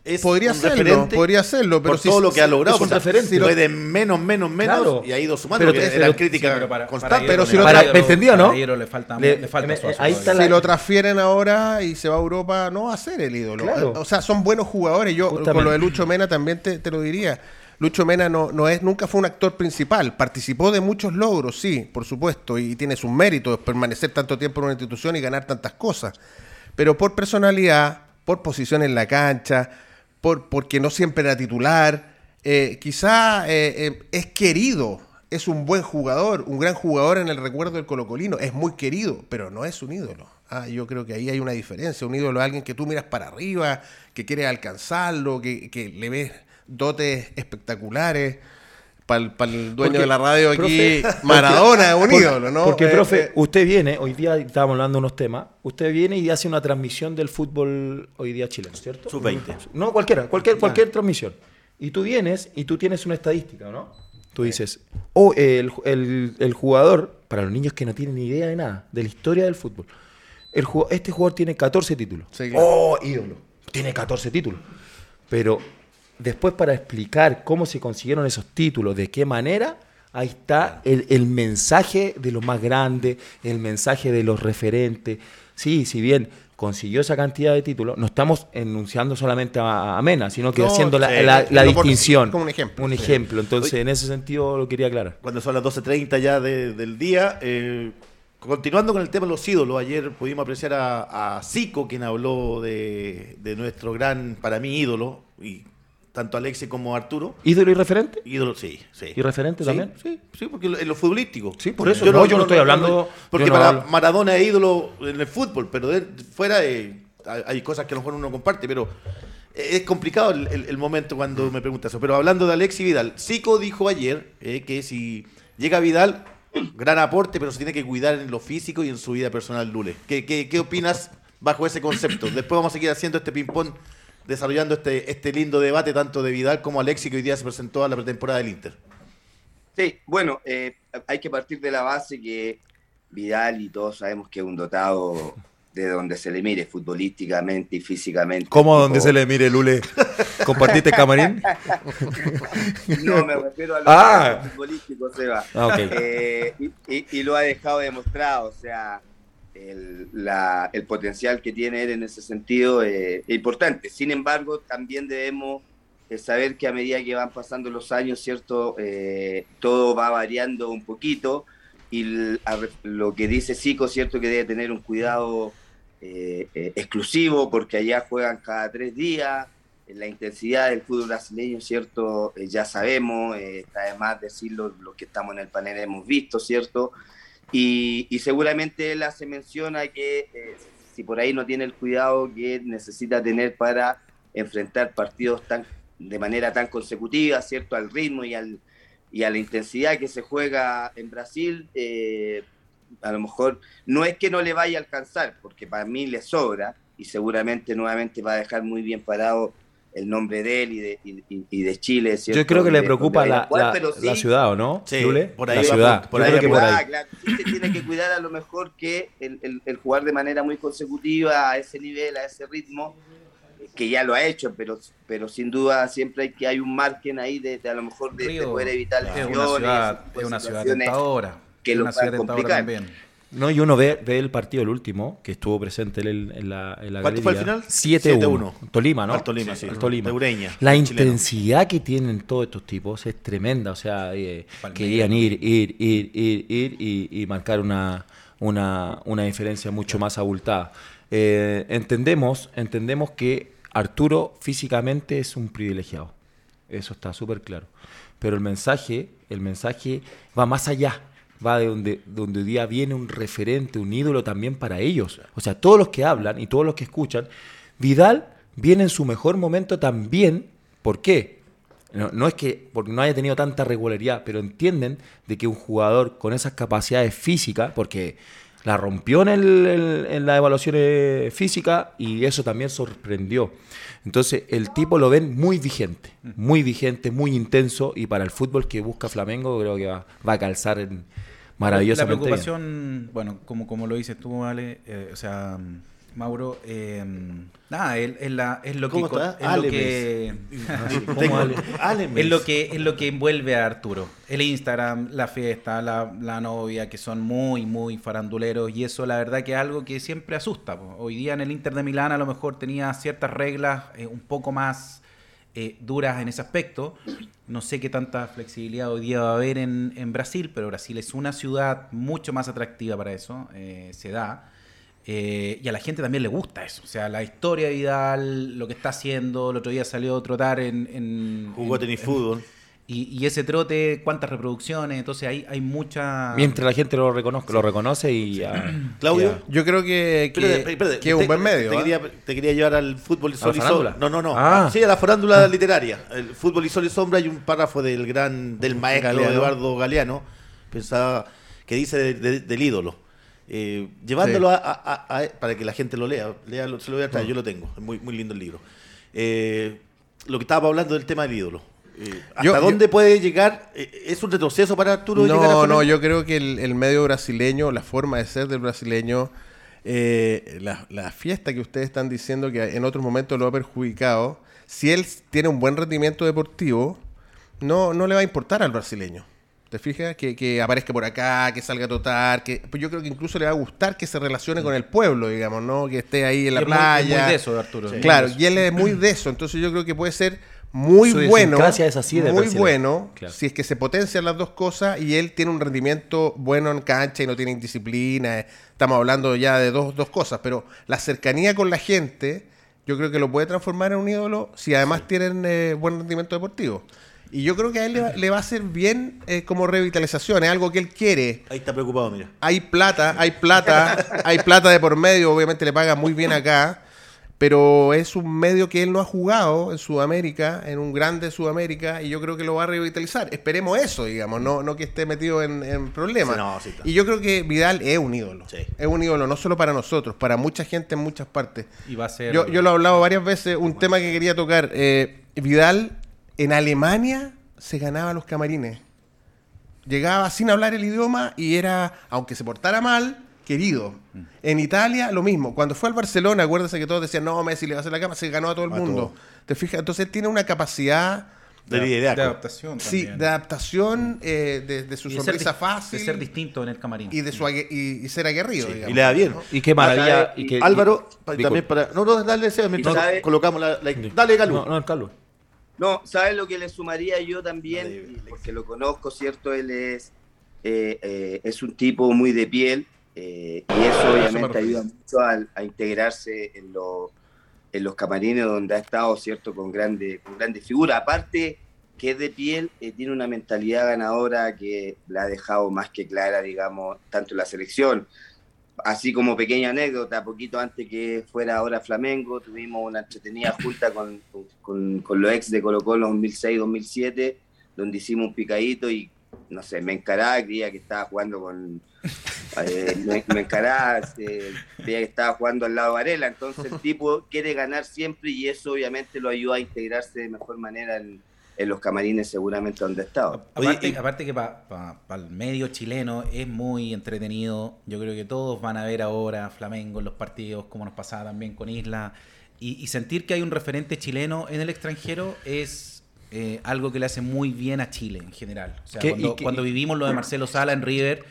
[SPEAKER 1] es
[SPEAKER 4] podría
[SPEAKER 1] un
[SPEAKER 4] serlo,
[SPEAKER 1] referente
[SPEAKER 4] podría serlo, pero
[SPEAKER 1] por
[SPEAKER 4] si-
[SPEAKER 1] todo lo que ha logrado.
[SPEAKER 2] es un referente.
[SPEAKER 1] si fue de menos, menos, menos
[SPEAKER 2] Claro.
[SPEAKER 1] y ha ido sumando.
[SPEAKER 2] Pero
[SPEAKER 1] era
[SPEAKER 2] pero-
[SPEAKER 1] crítica
[SPEAKER 5] Sí, pero para-
[SPEAKER 1] constante.
[SPEAKER 5] para
[SPEAKER 4] Pero si lo
[SPEAKER 2] Para- ¿me entendió, no?
[SPEAKER 5] le falta,
[SPEAKER 2] Le-
[SPEAKER 5] le falta
[SPEAKER 2] me-
[SPEAKER 5] Suazo
[SPEAKER 2] ahí está la-
[SPEAKER 4] si lo transfieren ahora y se va a Europa, no va a ser el ídolo.
[SPEAKER 2] Claro.
[SPEAKER 4] O sea, son buenos jugadores. Yo
[SPEAKER 2] Justamente.
[SPEAKER 4] con lo de Lucho Mena también te, te lo diría. Lucho Mena no, no es, nunca fue un actor principal. Participó de muchos logros, sí, por supuesto, y tiene sus méritos permanecer tanto tiempo en una institución y ganar tantas cosas. Pero por personalidad, por posición en la cancha, por, porque no siempre era titular, eh, quizá eh, eh, es querido, es un buen jugador, un gran jugador en el recuerdo del colocolino, es muy querido, pero no es un ídolo. Ah, yo creo que ahí hay una diferencia. Un ídolo es alguien que tú miras para arriba, que quieres alcanzarlo, que, que le ves dotes espectaculares. Para el, dueño
[SPEAKER 2] Porque,
[SPEAKER 4] de la radio aquí,
[SPEAKER 2] profe, (laughs)
[SPEAKER 4] Maradona es un ídolo, ¿no?
[SPEAKER 2] Porque,
[SPEAKER 4] Eh,
[SPEAKER 2] profe,
[SPEAKER 4] eh,
[SPEAKER 2] usted viene, hoy día estábamos hablando de unos temas, usted viene y hace una transmisión del fútbol hoy día chileno, ¿cierto?
[SPEAKER 1] Sub-20.
[SPEAKER 2] No, cualquiera, cualquier, cualquier transmisión. Y tú vienes y tú tienes una estadística, ¿no? Tú dices, oh, el, el- el jugador, para los niños que no tienen ni idea de nada, de la historia del fútbol, el, este jugador tiene 14 títulos.
[SPEAKER 4] Sí, claro.
[SPEAKER 2] Oh, ídolo. Tiene 14 títulos. Pero después para explicar cómo se consiguieron esos títulos, de qué manera, ahí está el, el mensaje de los más grandes, el mensaje de los referentes. Sí, si bien consiguió esa cantidad de títulos, no estamos enunciando solamente a, a Mena, sino que
[SPEAKER 4] No,
[SPEAKER 2] haciendo la, la- distinción.
[SPEAKER 4] como un ejemplo,
[SPEAKER 2] Un ejemplo. Entonces, en ese sentido lo quería aclarar.
[SPEAKER 1] Cuando son las 12.30 ya de- del día. eh, continuando con el tema de los ídolos, ayer pudimos apreciar a, a Zico, quien habló de, de nuestro gran, para mí, ídolo, y tanto Alexis como Arturo.
[SPEAKER 2] ¿Ídolo y referente?
[SPEAKER 1] Ídolo, sí, sí.
[SPEAKER 2] ¿Y referente
[SPEAKER 1] Sí,
[SPEAKER 2] también?
[SPEAKER 1] Sí, sí, porque en lo futbolístico.
[SPEAKER 2] Sí, por eso. No, yo no estoy hablando-
[SPEAKER 1] Porque
[SPEAKER 2] yo no
[SPEAKER 1] para
[SPEAKER 2] hablo.
[SPEAKER 1] Maradona es ídolo en el fútbol, pero de, fuera eh, hay, cosas que a lo mejor uno comparte, pero es complicado el, el- el momento cuando me pregunta eso. Pero hablando de Alexis Vidal, Zico dijo ayer eh, que si llega Vidal, gran aporte, pero se tiene que cuidar en lo físico y en su vida personal, Lule. ¿Qué, qué, qué opinas bajo ese concepto? Después vamos a seguir haciendo este ping-pong, desarrollando este, este lindo debate tanto de Vidal como Alexis, que hoy día se presentó a la pretemporada del Inter.
[SPEAKER 6] Sí, bueno, eh, hay que partir de la base que Vidal y todos sabemos que es un dotado de donde se le mire futbolísticamente y físicamente.
[SPEAKER 2] ¿Cómo donde se le mire, Lule? ¿Compartiste camarín? (laughs)
[SPEAKER 6] No, me refiero a lo
[SPEAKER 2] Ah.
[SPEAKER 6] futbolístico, Seba.
[SPEAKER 2] Ah, ok.
[SPEAKER 6] Eh, y, y- y lo ha dejado demostrado, o sea, el, la- el potencial que tiene él en ese sentido eh, es importante. Sin embargo, también debemos eh, saber que a medida que van pasando los años, ¿cierto? Eh, todo va variando un poquito y lo que dice Zico, ¿cierto? Que debe tener un cuidado eh, eh, exclusivo porque allá juegan cada tres días. Eh, La intensidad del fútbol brasileño, ¿cierto? Ya sabemos, está de decirlo, los que estamos en el panel hemos visto, ¿cierto? Y, y seguramente él hace mención a que eh, si por ahí no tiene el cuidado que necesita tener para enfrentar partidos tan de manera tan consecutiva, ¿cierto? Al ritmo y, al, y a la intensidad que se juega en Brasil, eh, a lo mejor no es que no le vaya a alcanzar, porque para mí le sobra y seguramente nuevamente va a dejar muy bien parado el nombre de él y de, y, de Chile, ¿cierto?
[SPEAKER 2] Yo creo que le preocupa la, la-
[SPEAKER 6] pero
[SPEAKER 2] la
[SPEAKER 6] sí-
[SPEAKER 2] ciudad, ¿o no?
[SPEAKER 1] Sí,
[SPEAKER 2] Lule?
[SPEAKER 1] por ahí
[SPEAKER 2] la ciudad.
[SPEAKER 1] por ahí
[SPEAKER 2] creo que
[SPEAKER 1] va.
[SPEAKER 2] por ahí.
[SPEAKER 6] Ah, claro, sí se tiene que cuidar a lo mejor que el, el- el jugar de manera muy consecutiva a ese nivel, a ese ritmo, que ya lo ha hecho, pero, pero sin duda siempre hay que hay un margen ahí de, de a lo mejor de, poder evitar
[SPEAKER 5] es
[SPEAKER 6] lesiones,
[SPEAKER 5] una
[SPEAKER 6] ese
[SPEAKER 5] ciudad,
[SPEAKER 6] tipo de
[SPEAKER 5] es una ciudad tentadora.
[SPEAKER 6] que
[SPEAKER 5] es
[SPEAKER 6] lo
[SPEAKER 5] una
[SPEAKER 6] puedan
[SPEAKER 5] ciudad tentadora
[SPEAKER 6] complicar.
[SPEAKER 5] también.
[SPEAKER 2] No, y uno ve, ve el partido, el último, que estuvo presente en, en la, en la
[SPEAKER 1] ¿Cuánto fue
[SPEAKER 2] galería.
[SPEAKER 1] final?
[SPEAKER 2] 7-1.
[SPEAKER 1] 7-1.
[SPEAKER 2] Tolima, ¿no?
[SPEAKER 1] Al Tolima, sí.
[SPEAKER 2] Al Tolima.
[SPEAKER 1] De Ureña,
[SPEAKER 2] La
[SPEAKER 1] el chileno.
[SPEAKER 2] intensidad que tienen todos estos tipos es tremenda. O sea, eh, querían ir, ir, ir, ir, ir y, y marcar una, una, una diferencia mucho más abultada. Eh, entendemos, entendemos que Arturo físicamente es un privilegiado. Eso está súper claro. Pero el mensaje, el mensaje va más allá. Va de donde, donde hoy día viene un referente, un ídolo también para ellos. O sea, todos los que hablan y todos los que escuchan, Vidal viene en su mejor momento también ¿Por qué? No, no es que porque no haya tenido tanta regularidad, pero entienden de que un jugador con esas capacidades físicas, porque la rompió en, el- el- en las evaluaciones físicas y eso también sorprendió. Entonces, el tipo lo ven muy vigente, muy vigente, muy intenso y para el fútbol que busca Flamengo creo que va, va a calzar en
[SPEAKER 5] La
[SPEAKER 2] maravillosamente bien.
[SPEAKER 5] preocupación, bueno, como, como lo dices tú, Ale, eh, o sea, Mauro, eh, nada, es, es la- es lo que...
[SPEAKER 1] ¿Cómo está?
[SPEAKER 5] es lo que (laughs)
[SPEAKER 2] ¿Cómo
[SPEAKER 1] Tengo-
[SPEAKER 2] Ale?
[SPEAKER 5] Es lo que es lo que envuelve a Arturo. El Instagram, la fiesta, la, la novia, que son muy, muy faranduleros. Y eso la verdad que es algo que siempre asusta. po. Hoy día en el Inter de Milán a lo mejor tenía ciertas reglas eh, un poco más eh, duras en ese aspecto. No sé qué tanta flexibilidad hoy día va a haber en, en Brasil, pero Brasil es una ciudad mucho más atractiva para eso. eh, se da. Eh, y a la gente también le gusta eso. O sea, la historia de Vidal, lo que está haciendo. El otro día salió a trotar en. en
[SPEAKER 1] Jugó
[SPEAKER 5] en-
[SPEAKER 1] tenis
[SPEAKER 5] en-
[SPEAKER 1] fútbol.
[SPEAKER 5] Y, y ese trote, cuántas reproducciones. Entonces hay, hay mucha.
[SPEAKER 2] Mientras la gente lo reconoce, lo reconoce y ya- (clears throat)
[SPEAKER 1] Claudio.
[SPEAKER 2] ya.
[SPEAKER 4] Yo creo que, que,
[SPEAKER 1] Espérate, espérate,
[SPEAKER 4] que es un
[SPEAKER 1] te-
[SPEAKER 4] buen medio.
[SPEAKER 1] Te
[SPEAKER 4] ¿ah?
[SPEAKER 1] quería, te quería llevar al fútbol y
[SPEAKER 2] ¿A
[SPEAKER 1] sol y sombra. No, no, no.
[SPEAKER 2] Ah.
[SPEAKER 1] Sí, a la farándula literaria. El fútbol y sol y sombra hay un párrafo del gran, del maestro
[SPEAKER 4] Galeano.
[SPEAKER 1] Eduardo Galeano, pensaba, que dice de- de- del ídolo. Eh, llevándolo
[SPEAKER 4] Sí.
[SPEAKER 1] a, a- a- para que la gente lo lea, léalo, se lo voy a traer, yo lo tengo, es muy, muy lindo el libro. Eh, lo que estaba hablando del tema del ídolo. Eh, ¿Hasta
[SPEAKER 4] Yo-
[SPEAKER 1] dónde puede llegar? Eh, ¿Es un retroceso para Arturo llegar a
[SPEAKER 4] No, no, yo creo que el, el medio brasileño, la forma de ser del brasileño, eh, la, la fiesta que ustedes están diciendo que en otros momentos lo ha perjudicado, si él tiene un buen rendimiento deportivo, no, no le va a importar al brasileño. ¿Te fijas? Que, que aparezca por acá, que salga a totar, que pues yo creo que incluso le va a gustar que se relacione con el pueblo, digamos, ¿no? Que esté ahí en la
[SPEAKER 5] Y es muy-
[SPEAKER 4] playa.
[SPEAKER 5] es muy de eso, Arturo. Sí.
[SPEAKER 4] Claro, y él es muy de eso, entonces yo creo que puede ser muy
[SPEAKER 2] Su
[SPEAKER 4] bueno,
[SPEAKER 2] idiosincrasia es así de
[SPEAKER 4] muy bueno,
[SPEAKER 2] Claro.
[SPEAKER 4] si es que se potencian las dos cosas y él tiene un rendimiento bueno en cancha y no tiene indisciplina, eh, estamos hablando ya de dos, dos cosas, pero la cercanía con la gente yo creo que lo puede transformar en un ídolo si además tienen eh, buen rendimiento deportivo. Y yo creo que a él le va, le va a hacer bien eh, como revitalización, es algo que él quiere.
[SPEAKER 1] Ahí está preocupado, mira.
[SPEAKER 4] Hay plata, hay plata, hay plata de por medio, obviamente le paga muy bien acá, pero es un medio que él no ha jugado en Sudamérica, en un grande Sudamérica, y yo creo que lo va a revitalizar. Esperemos eso, digamos, no, no que esté metido en, en problemas.
[SPEAKER 1] Sí, no, sí está.
[SPEAKER 4] y yo creo que Vidal es un ídolo.
[SPEAKER 1] Sí.
[SPEAKER 4] Es un ídolo, no solo para nosotros, para mucha gente en muchas partes.
[SPEAKER 5] Y va a ser.
[SPEAKER 4] Yo, yo lo he hablado varias veces, un tema que quería tocar. eh, Vidal en Alemania se ganaba los camarines. Llegaba sin hablar el idioma y era, aunque se portara mal, querido. En Italia lo mismo. Cuando fue al Barcelona, acuérdense que todos decían, no, Messi le va a hacer la cama, se ganó a todo el
[SPEAKER 1] A
[SPEAKER 4] mundo.
[SPEAKER 1] todo.
[SPEAKER 4] ¿Te fijas? Entonces él tiene una capacidad
[SPEAKER 1] De
[SPEAKER 5] adaptación.
[SPEAKER 4] sí,
[SPEAKER 5] también.
[SPEAKER 4] de adaptación, eh, de, de su
[SPEAKER 5] Y de ser
[SPEAKER 4] sonrisa fácil
[SPEAKER 5] De ser distinto en el camarín.
[SPEAKER 4] y de su y, y ser aguerrido.
[SPEAKER 1] Sí,
[SPEAKER 4] digamos.
[SPEAKER 1] y le da bien.
[SPEAKER 2] Y qué maravilla. Y que,
[SPEAKER 1] Álvaro, también para. No, no, dale, mientras
[SPEAKER 6] ¿sabe?
[SPEAKER 1] colocamos la. la- dale, Galo.
[SPEAKER 2] No, no, Carlos.
[SPEAKER 6] No, ¿sabes lo que le sumaría yo también? Porque lo conozco, ¿cierto? Él es, eh, eh, es un tipo muy de piel eh, y eso obviamente
[SPEAKER 4] refiero.
[SPEAKER 6] ayuda mucho a, a integrarse en, lo- en los camarines donde ha estado, ¿cierto? Con, grande, con grandes figuras. Aparte que es de piel, eh, tiene una mentalidad ganadora que la ha dejado más que clara, digamos, tanto en la selección. Así como pequeña anécdota, poquito antes que fuera ahora Flamengo, tuvimos una entretenida junta con, con, con los ex de Colo Colo 2006-2007, donde hicimos un picadito y, no sé, me encaraba, creía que estaba jugando con... eh, me, me encaraba, eh, creía que estaba jugando al lado de Varela, entonces el tipo quiere ganar siempre y eso obviamente lo ayuda a integrarse de mejor manera en, en los camarines seguramente donde ha estado.
[SPEAKER 1] Oye,
[SPEAKER 6] eh,
[SPEAKER 5] Aparte,
[SPEAKER 1] y-
[SPEAKER 5] aparte que para el medio chileno es muy entretenido. Yo creo que todos van a ver ahora Flamengo en los partidos, como nos pasaba también con Isla. Y, y sentir que hay un referente chileno en el extranjero es eh, algo que le hace muy bien a Chile en general. O sea,
[SPEAKER 2] ¿Qué-
[SPEAKER 5] cuando, cuando vivimos lo de Marcelo Sala en River,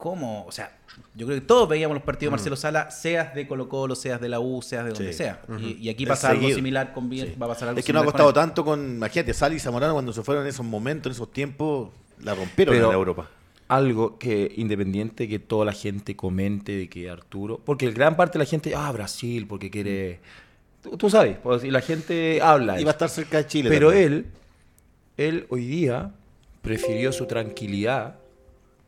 [SPEAKER 5] ¿cómo? O sea, yo creo que todos veíamos los partidos de Marcelo Sala, seas de Colo Colo, seas de la U, seas de donde
[SPEAKER 1] Sí.
[SPEAKER 5] sea. y, y aquí
[SPEAKER 1] Es
[SPEAKER 5] pasa algo
[SPEAKER 1] seguido.
[SPEAKER 5] similar con
[SPEAKER 1] Sí.
[SPEAKER 5] va a pasar algo
[SPEAKER 1] Es que no ha costado
[SPEAKER 5] con
[SPEAKER 1] tanto con. Imagínate, Sali y Zamorano cuando se fueron en esos momentos, en esos tiempos, la rompieron
[SPEAKER 2] Pero-
[SPEAKER 1] en Europa.
[SPEAKER 2] algo que independiente que toda la gente comente de que Arturo, porque el gran parte de la gente, ah, Brasil, porque quiere, tú, tú sabes, pues, y la gente habla.
[SPEAKER 1] Y va a estar cerca de Chile.
[SPEAKER 2] Pero
[SPEAKER 1] también.
[SPEAKER 2] él, él hoy día prefirió su tranquilidad,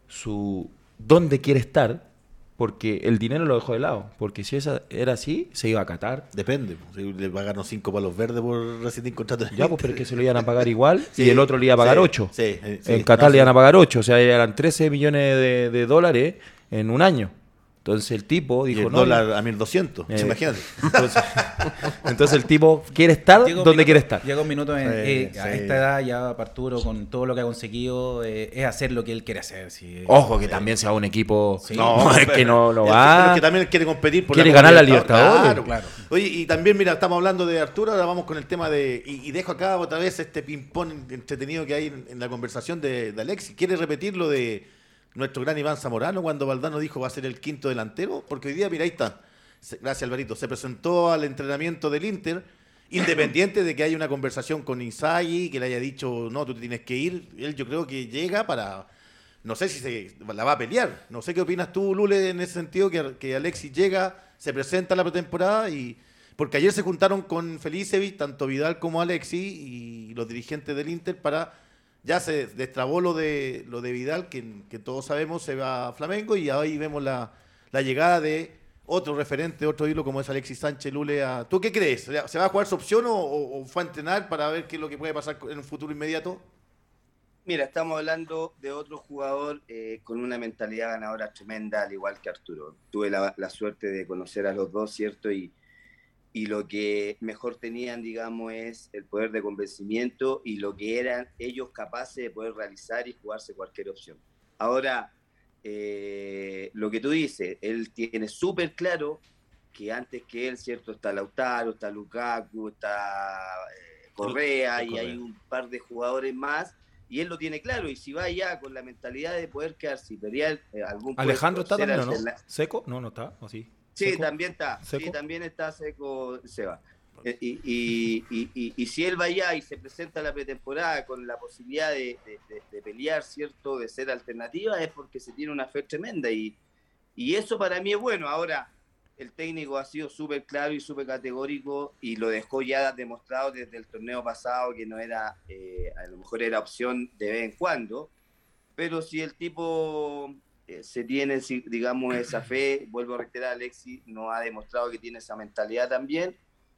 [SPEAKER 2] su dónde quiere estar, porque el dinero lo dejó de lado. Porque si esa era así, se iba a Qatar.
[SPEAKER 1] Depende. Si le pagaron cinco palos verdes por rescindir contrato.
[SPEAKER 2] Ya, pues, pero es que se lo iban a pagar (laughs) igual
[SPEAKER 1] Sí,
[SPEAKER 2] y el otro le iba a pagar
[SPEAKER 1] sí,
[SPEAKER 2] 8.
[SPEAKER 1] sí, sí.
[SPEAKER 2] en Qatar
[SPEAKER 1] No,
[SPEAKER 2] le iban
[SPEAKER 1] sí.
[SPEAKER 2] a pagar 8, o sea, eran 13 millones de, de dólares en un año. Entonces el tipo
[SPEAKER 1] Y
[SPEAKER 2] dijo,
[SPEAKER 1] el
[SPEAKER 2] no,
[SPEAKER 1] dólar a 1200.
[SPEAKER 2] Eh,
[SPEAKER 1] Imagínate. (laughs)
[SPEAKER 2] Entonces, entonces el tipo quiere estar
[SPEAKER 5] Llega un
[SPEAKER 2] donde
[SPEAKER 5] minuto-
[SPEAKER 2] quiere estar.
[SPEAKER 5] Llega un minuto en,
[SPEAKER 1] Sí,
[SPEAKER 5] eh, a esta edad ya Arturo con todo lo que ha conseguido eh, es hacer lo que él quiere hacer. sí.
[SPEAKER 2] Ojo que también se va a un equipo.
[SPEAKER 5] Sí.
[SPEAKER 2] No, (laughs) es que no lo va.
[SPEAKER 1] pero es que también quiere competir por
[SPEAKER 2] Quiere ganar la Libertadores.
[SPEAKER 1] Claro, claro. Oye, y también, mira, estamos hablando de Arturo, ahora vamos con el tema de. Y, y dejo acá otra vez este ping-pong entretenido que hay en, en la conversación de, de Alexis. ¿Quiere repetir lo de nuestro gran Iván Zamorano cuando Valdano dijo va a ser el quinto delantero? Porque hoy día, mira, ahí está. Gracias, Alvarito. Se presentó al entrenamiento del Inter. (clears throat) Independiente de que haya una conversación con Inzaghi, que le haya dicho, no, tú te tienes que ir, él yo creo que llega para, no sé si se la va a pelear. No sé qué opinas tú, Lule, en ese sentido, que, que Alexis llega, se presenta a la pretemporada y... Porque ayer se juntaron con Felicevich, tanto Vidal como Alexis y los dirigentes del Inter para... Ya se destrabó lo de, lo de Vidal, que, que todos sabemos se va a Flamengo y ahí vemos la, la llegada de otro referente, otro hilo como es Alexis Sánchez Lule. ¿Tú qué crees? ¿Se va a jugar su opción o, o- o fue a entrenar para ver qué es lo que puede pasar en un futuro inmediato?
[SPEAKER 6] Mira, estamos hablando de otro jugador eh, con una mentalidad ganadora tremenda, al igual que Arturo. Tuve la, la suerte de conocer a los dos, ¿cierto? Y, y lo que mejor tenían, digamos, es el poder de convencimiento y lo que eran ellos capaces de poder realizar y jugarse cualquier opción. Ahora, eh, lo que tú dices, él tiene súper claro que antes que él, ¿cierto? Está Lautaro, está Lukaku, está eh, Correa y hay un par de jugadores más y él lo tiene claro y si va ya con la mentalidad de poder quedarse y pelear eh, algún
[SPEAKER 2] Alejandro está
[SPEAKER 6] puesto,
[SPEAKER 2] también, ¿o ¿no? ¿Seco? No, no está. ¿O sí?
[SPEAKER 6] Sí,
[SPEAKER 2] ¿Seco?
[SPEAKER 6] también está.
[SPEAKER 2] ¿Seco?
[SPEAKER 6] Sí, también está seco Seba. Eh, Y, y, y, y- y si él va allá y se presenta a la pretemporada con la posibilidad de, de- de- de pelear, ¿cierto? De ser alternativa, es porque se tiene una fe tremenda. Y, y eso para mí es bueno. Ahora, el técnico ha sido súper claro y súper categórico y lo dejó ya demostrado desde el torneo pasado que no era, eh, a lo mejor era opción de vez en cuando. Pero si el tipo eh, se tiene, digamos, esa fe, vuelvo a reiterar, Alexis no ha demostrado que tiene esa mentalidad también,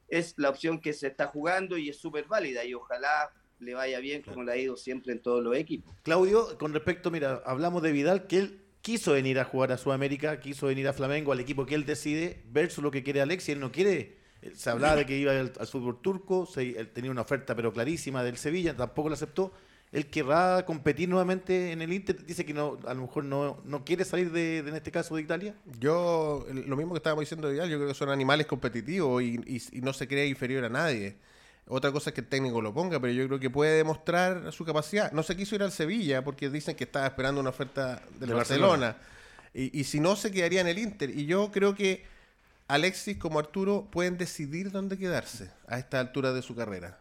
[SPEAKER 6] es la opción que se está jugando y es súper válida y ojalá le vaya bien como le ha ido siempre en todos los equipos.
[SPEAKER 1] Claudio, con respecto, mira, hablamos de Vidal, que él quiso venir a jugar a Sudamérica, quiso venir a Flamengo, al equipo que él decide, versus lo que quiere Alexis, él no quiere, él- se hablaba de que iba al, fútbol turco, él tenía una oferta pero clarísima del Sevilla, tampoco la aceptó, él querrá competir nuevamente en el Inter, dice que no, a lo mejor no, no quiere salir de, de, en este caso de Italia.
[SPEAKER 4] Yo, lo mismo que estábamos diciendo de Vidal, yo creo que son animales competitivos y, y- y no se cree inferior a nadie. Otra cosa es que el técnico lo ponga, pero yo creo que puede demostrar su capacidad. No se quiso ir al Sevilla porque dicen que estaba esperando una oferta del
[SPEAKER 1] De
[SPEAKER 4] Barcelona. Y, y si no, se quedaría en el Inter. Y yo creo que Alexis como Arturo pueden decidir dónde quedarse a esta altura de su carrera.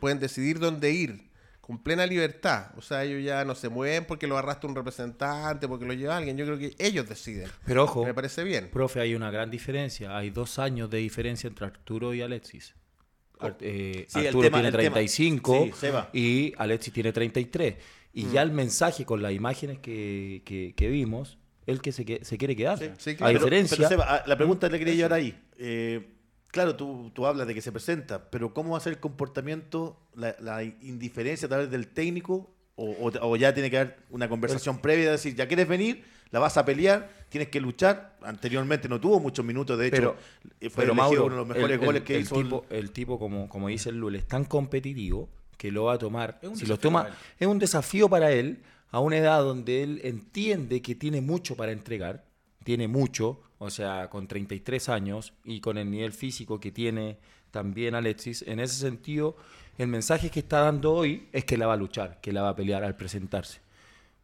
[SPEAKER 4] Pueden decidir dónde ir con plena libertad. O sea, ellos ya no se mueven porque lo arrastra un representante, porque lo lleva alguien. Yo creo que ellos deciden.
[SPEAKER 2] Pero ojo,
[SPEAKER 4] Me parece bien.
[SPEAKER 2] profe, hay una gran diferencia. Hay dos años de diferencia entre Arturo y Alexis. Ar- eh,
[SPEAKER 1] Sí,
[SPEAKER 2] Arturo
[SPEAKER 1] tema-
[SPEAKER 2] tiene
[SPEAKER 1] el tema-
[SPEAKER 2] 35
[SPEAKER 1] sí,
[SPEAKER 2] y Alexis tiene 33. Y
[SPEAKER 1] Mm.
[SPEAKER 2] ya el mensaje con las imágenes que, que- que vimos, el que se, que- se quiere quedar.
[SPEAKER 1] Sí,
[SPEAKER 4] sí,
[SPEAKER 2] A
[SPEAKER 4] claro.
[SPEAKER 2] diferencia,
[SPEAKER 1] Pero, Seba, a- la pregunta le quería llevar ahí. Eh, claro, tú, tú hablas de que se presenta, pero ¿cómo va a ser el comportamiento, la, la indiferencia a través del técnico? O, o- o ya tiene que haber una conversación previa de decir, ya quieres venir, la vas a pelear, tienes que luchar. Anteriormente no tuvo muchos minutos, de hecho,
[SPEAKER 2] Pero-
[SPEAKER 1] eh, fue
[SPEAKER 2] pero
[SPEAKER 1] elegido
[SPEAKER 2] Mauro,
[SPEAKER 1] uno de los mejores
[SPEAKER 2] el, el-
[SPEAKER 1] goles que
[SPEAKER 2] el
[SPEAKER 1] hizo. el-
[SPEAKER 2] tipo, el tipo como, como dice el Lule, es tan competitivo que lo va a tomar.
[SPEAKER 5] Es un
[SPEAKER 2] si lo
[SPEAKER 5] desafío
[SPEAKER 2] toma,
[SPEAKER 5] para él.
[SPEAKER 2] es un desafío para él a una edad donde él entiende que tiene mucho para entregar, tiene mucho, o sea, con 33 años y con el nivel físico que tiene también Alexis. En ese sentido, el mensaje que está dando hoy es que la va a luchar, que la va a pelear al presentarse.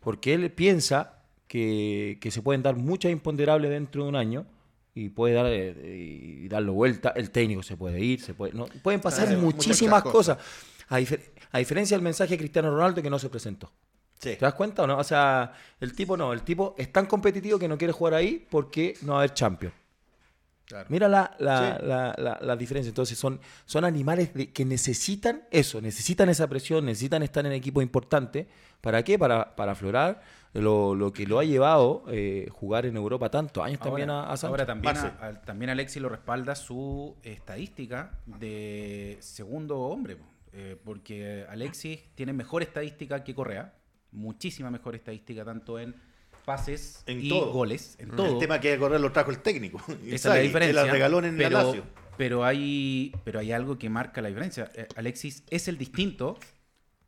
[SPEAKER 2] Porque él piensa que, que se pueden dar muchas imponderables dentro de un año y puede dar eh, y darlo vuelta. El técnico se puede ir, se puede, no, pueden pasar muchísimas cosas. A, difer- a diferencia del mensaje de Cristiano Ronaldo que no se presentó.
[SPEAKER 1] Sí.
[SPEAKER 2] ¿Te das cuenta o no? O sea, el tipo no, el tipo es tan competitivo que no quiere jugar ahí porque no va a haber Champions.
[SPEAKER 4] Claro.
[SPEAKER 2] Mira la, la,
[SPEAKER 1] Sí.
[SPEAKER 2] la, la- la diferencia. Entonces, son, son animales de- que necesitan eso, necesitan esa presión, necesitan estar en equipos importantes. ¿Para qué? Para, para aflorar lo, lo que lo ha llevado eh, jugar en Europa tantos años también a, a Sancho.
[SPEAKER 5] ahora también, a- al- también Alexis lo respalda su estadística de segundo hombre. Eh, porque Alexis tiene mejor estadística que Correa, muchísima mejor estadística tanto en pases
[SPEAKER 1] En
[SPEAKER 5] y
[SPEAKER 1] todo.
[SPEAKER 5] goles, en
[SPEAKER 1] El
[SPEAKER 5] todo.
[SPEAKER 1] tema que correr lo trajo el técnico.
[SPEAKER 5] Esa es la diferencia.
[SPEAKER 1] la regaló en
[SPEAKER 5] pero,
[SPEAKER 1] la Lazio.
[SPEAKER 5] pero hay, pero hay algo que marca la diferencia. Eh, Alexis es el distinto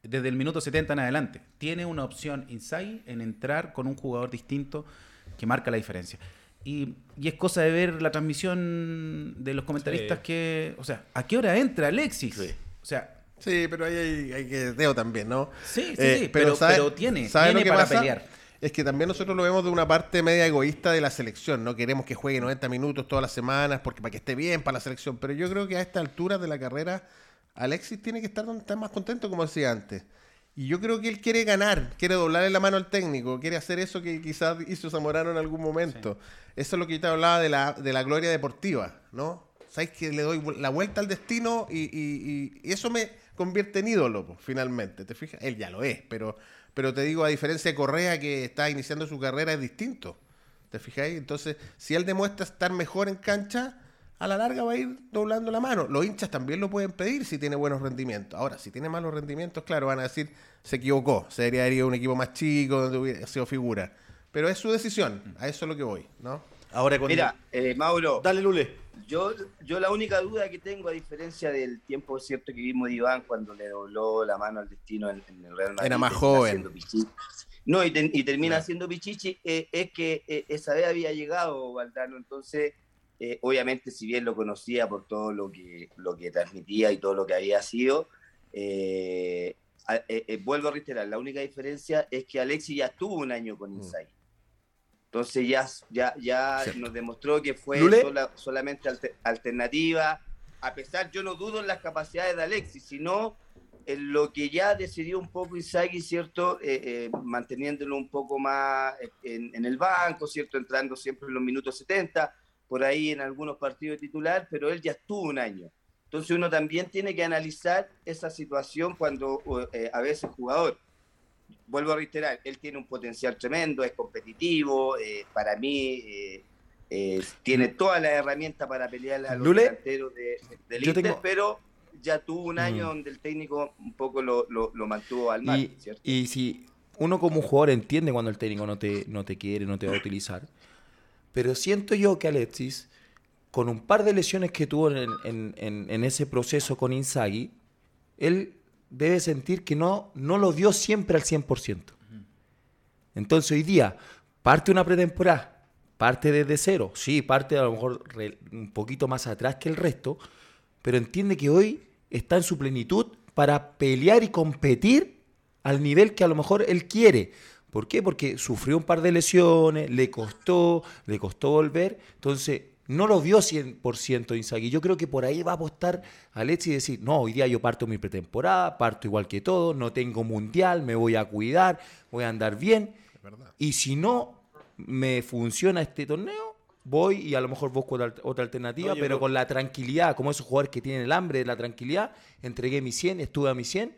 [SPEAKER 5] desde el minuto 70 en adelante. Tiene una opción Inzaghi en entrar con un jugador distinto que marca la diferencia. Y, y es cosa de ver la transmisión de los comentaristas
[SPEAKER 2] Sí.
[SPEAKER 5] que... O sea, ¿a qué hora entra Alexis?
[SPEAKER 1] Sí.
[SPEAKER 5] O sea,
[SPEAKER 4] Sí, pero ahí hay, hay que Teo también, ¿no?
[SPEAKER 5] Sí, sí,
[SPEAKER 4] Eh,
[SPEAKER 5] sí, pero- pero tiene- tiene para pelear.
[SPEAKER 4] Es que también nosotros lo vemos de una parte media egoísta de la selección, ¿no? Queremos que juegue 90 minutos todas las semanas porque para que esté bien para la selección, pero yo creo que a esta altura de la carrera Alexis tiene que estar donde está más contento, como decía antes. Y yo creo que él quiere ganar, quiere doblarle la mano al técnico, quiere hacer eso que quizás (laughs) hizo Zamorano en algún momento. Eso es lo que yo te hablaba de la, de la gloria deportiva, ¿no? Sabes que le doy la vuelta al destino y, y- y eso me convierte en ídolo, pues, finalmente. ¿Te fijas? Él ya lo es, pero, pero te digo, a diferencia de Correa, que está iniciando su carrera, es distinto. ¿Te fijáis? Entonces, si él demuestra estar mejor en cancha, a la larga va a ir doblando la mano. Los hinchas también lo pueden pedir si tiene buenos rendimientos. Ahora, si tiene malos rendimientos, claro, van a decir, se equivocó, se debería haber ido a un equipo más chico, donde hubiera sido figura. Pero es su decisión, a eso es lo que voy, ¿no?
[SPEAKER 1] Ahora con
[SPEAKER 6] Mira, eh, Mauro,
[SPEAKER 1] Dale, Lule.
[SPEAKER 6] Yo, yo la única duda que tengo, a diferencia del tiempo cierto que vimos de Iván cuando le dobló la mano al destino en, en el Real Madrid.
[SPEAKER 4] Era más joven.
[SPEAKER 6] No, y, ten- y termina siendo Pichichi, eh, es que eh, esa vez había llegado Valdano, entonces, eh, obviamente, si bien lo conocía por todo lo que, lo que transmitía y todo lo que había sido, vuelvo a reiterar, la única diferencia es que Alexis ya estuvo un año con Insight. Entonces ya, ya, ya
[SPEAKER 4] Cierto.
[SPEAKER 6] nos demostró que fue sola- solamente alter- alternativa. A pesar, yo no dudo en las capacidades de Alexis, sino en lo que ya decidió un poco Inzaghi, ¿cierto? Eh, eh, manteniéndolo un poco más en, en el banco, ¿cierto? Entrando siempre en los minutos 70, por ahí en algunos partidos de titular, pero él ya estuvo un año. Entonces uno también tiene que analizar esa situación cuando eh, a veces jugador vuelvo a reiterar, él tiene un potencial tremendo, es competitivo, eh, para mí eh, eh, tiene todas las herramientas para pelear a los
[SPEAKER 2] Lule,
[SPEAKER 6] delanteros de, del Inter,
[SPEAKER 2] tengo-
[SPEAKER 6] pero ya tuvo un año
[SPEAKER 2] Mm.
[SPEAKER 6] donde el técnico un poco lo, lo- lo mantuvo al margen,
[SPEAKER 2] Y,
[SPEAKER 6] ¿cierto?
[SPEAKER 2] y si uno como jugador entiende cuando el técnico no te, no te quiere, no te va a utilizar, pero siento yo que Alexis, con un par de lesiones que tuvo en, en- en- en ese proceso con Inzaghi, él debe sentir que no, no lo dio siempre al 100%. Entonces hoy día parte una pretemporada, parte desde cero, sí, parte a lo mejor un poquito más atrás que el resto, pero entiende que hoy está en su plenitud para pelear y competir al nivel que a lo mejor él quiere. ¿Por qué? Porque sufrió un par de lesiones, le costó, le costó volver, entonces no lo vio 100% Inzaghi. Yo creo que por ahí va a apostar Alexis y decir, no, hoy día yo parto mi pretemporada, parto igual que todo, no tengo mundial, me voy a cuidar, voy a andar bien. Y si no me funciona este torneo, voy y a lo mejor busco otra, otra alternativa,
[SPEAKER 1] No,
[SPEAKER 2] pero
[SPEAKER 1] creo-
[SPEAKER 2] con la tranquilidad, como esos jugadores que tienen el hambre de la tranquilidad, entregué mi 100, estuve a mi 100.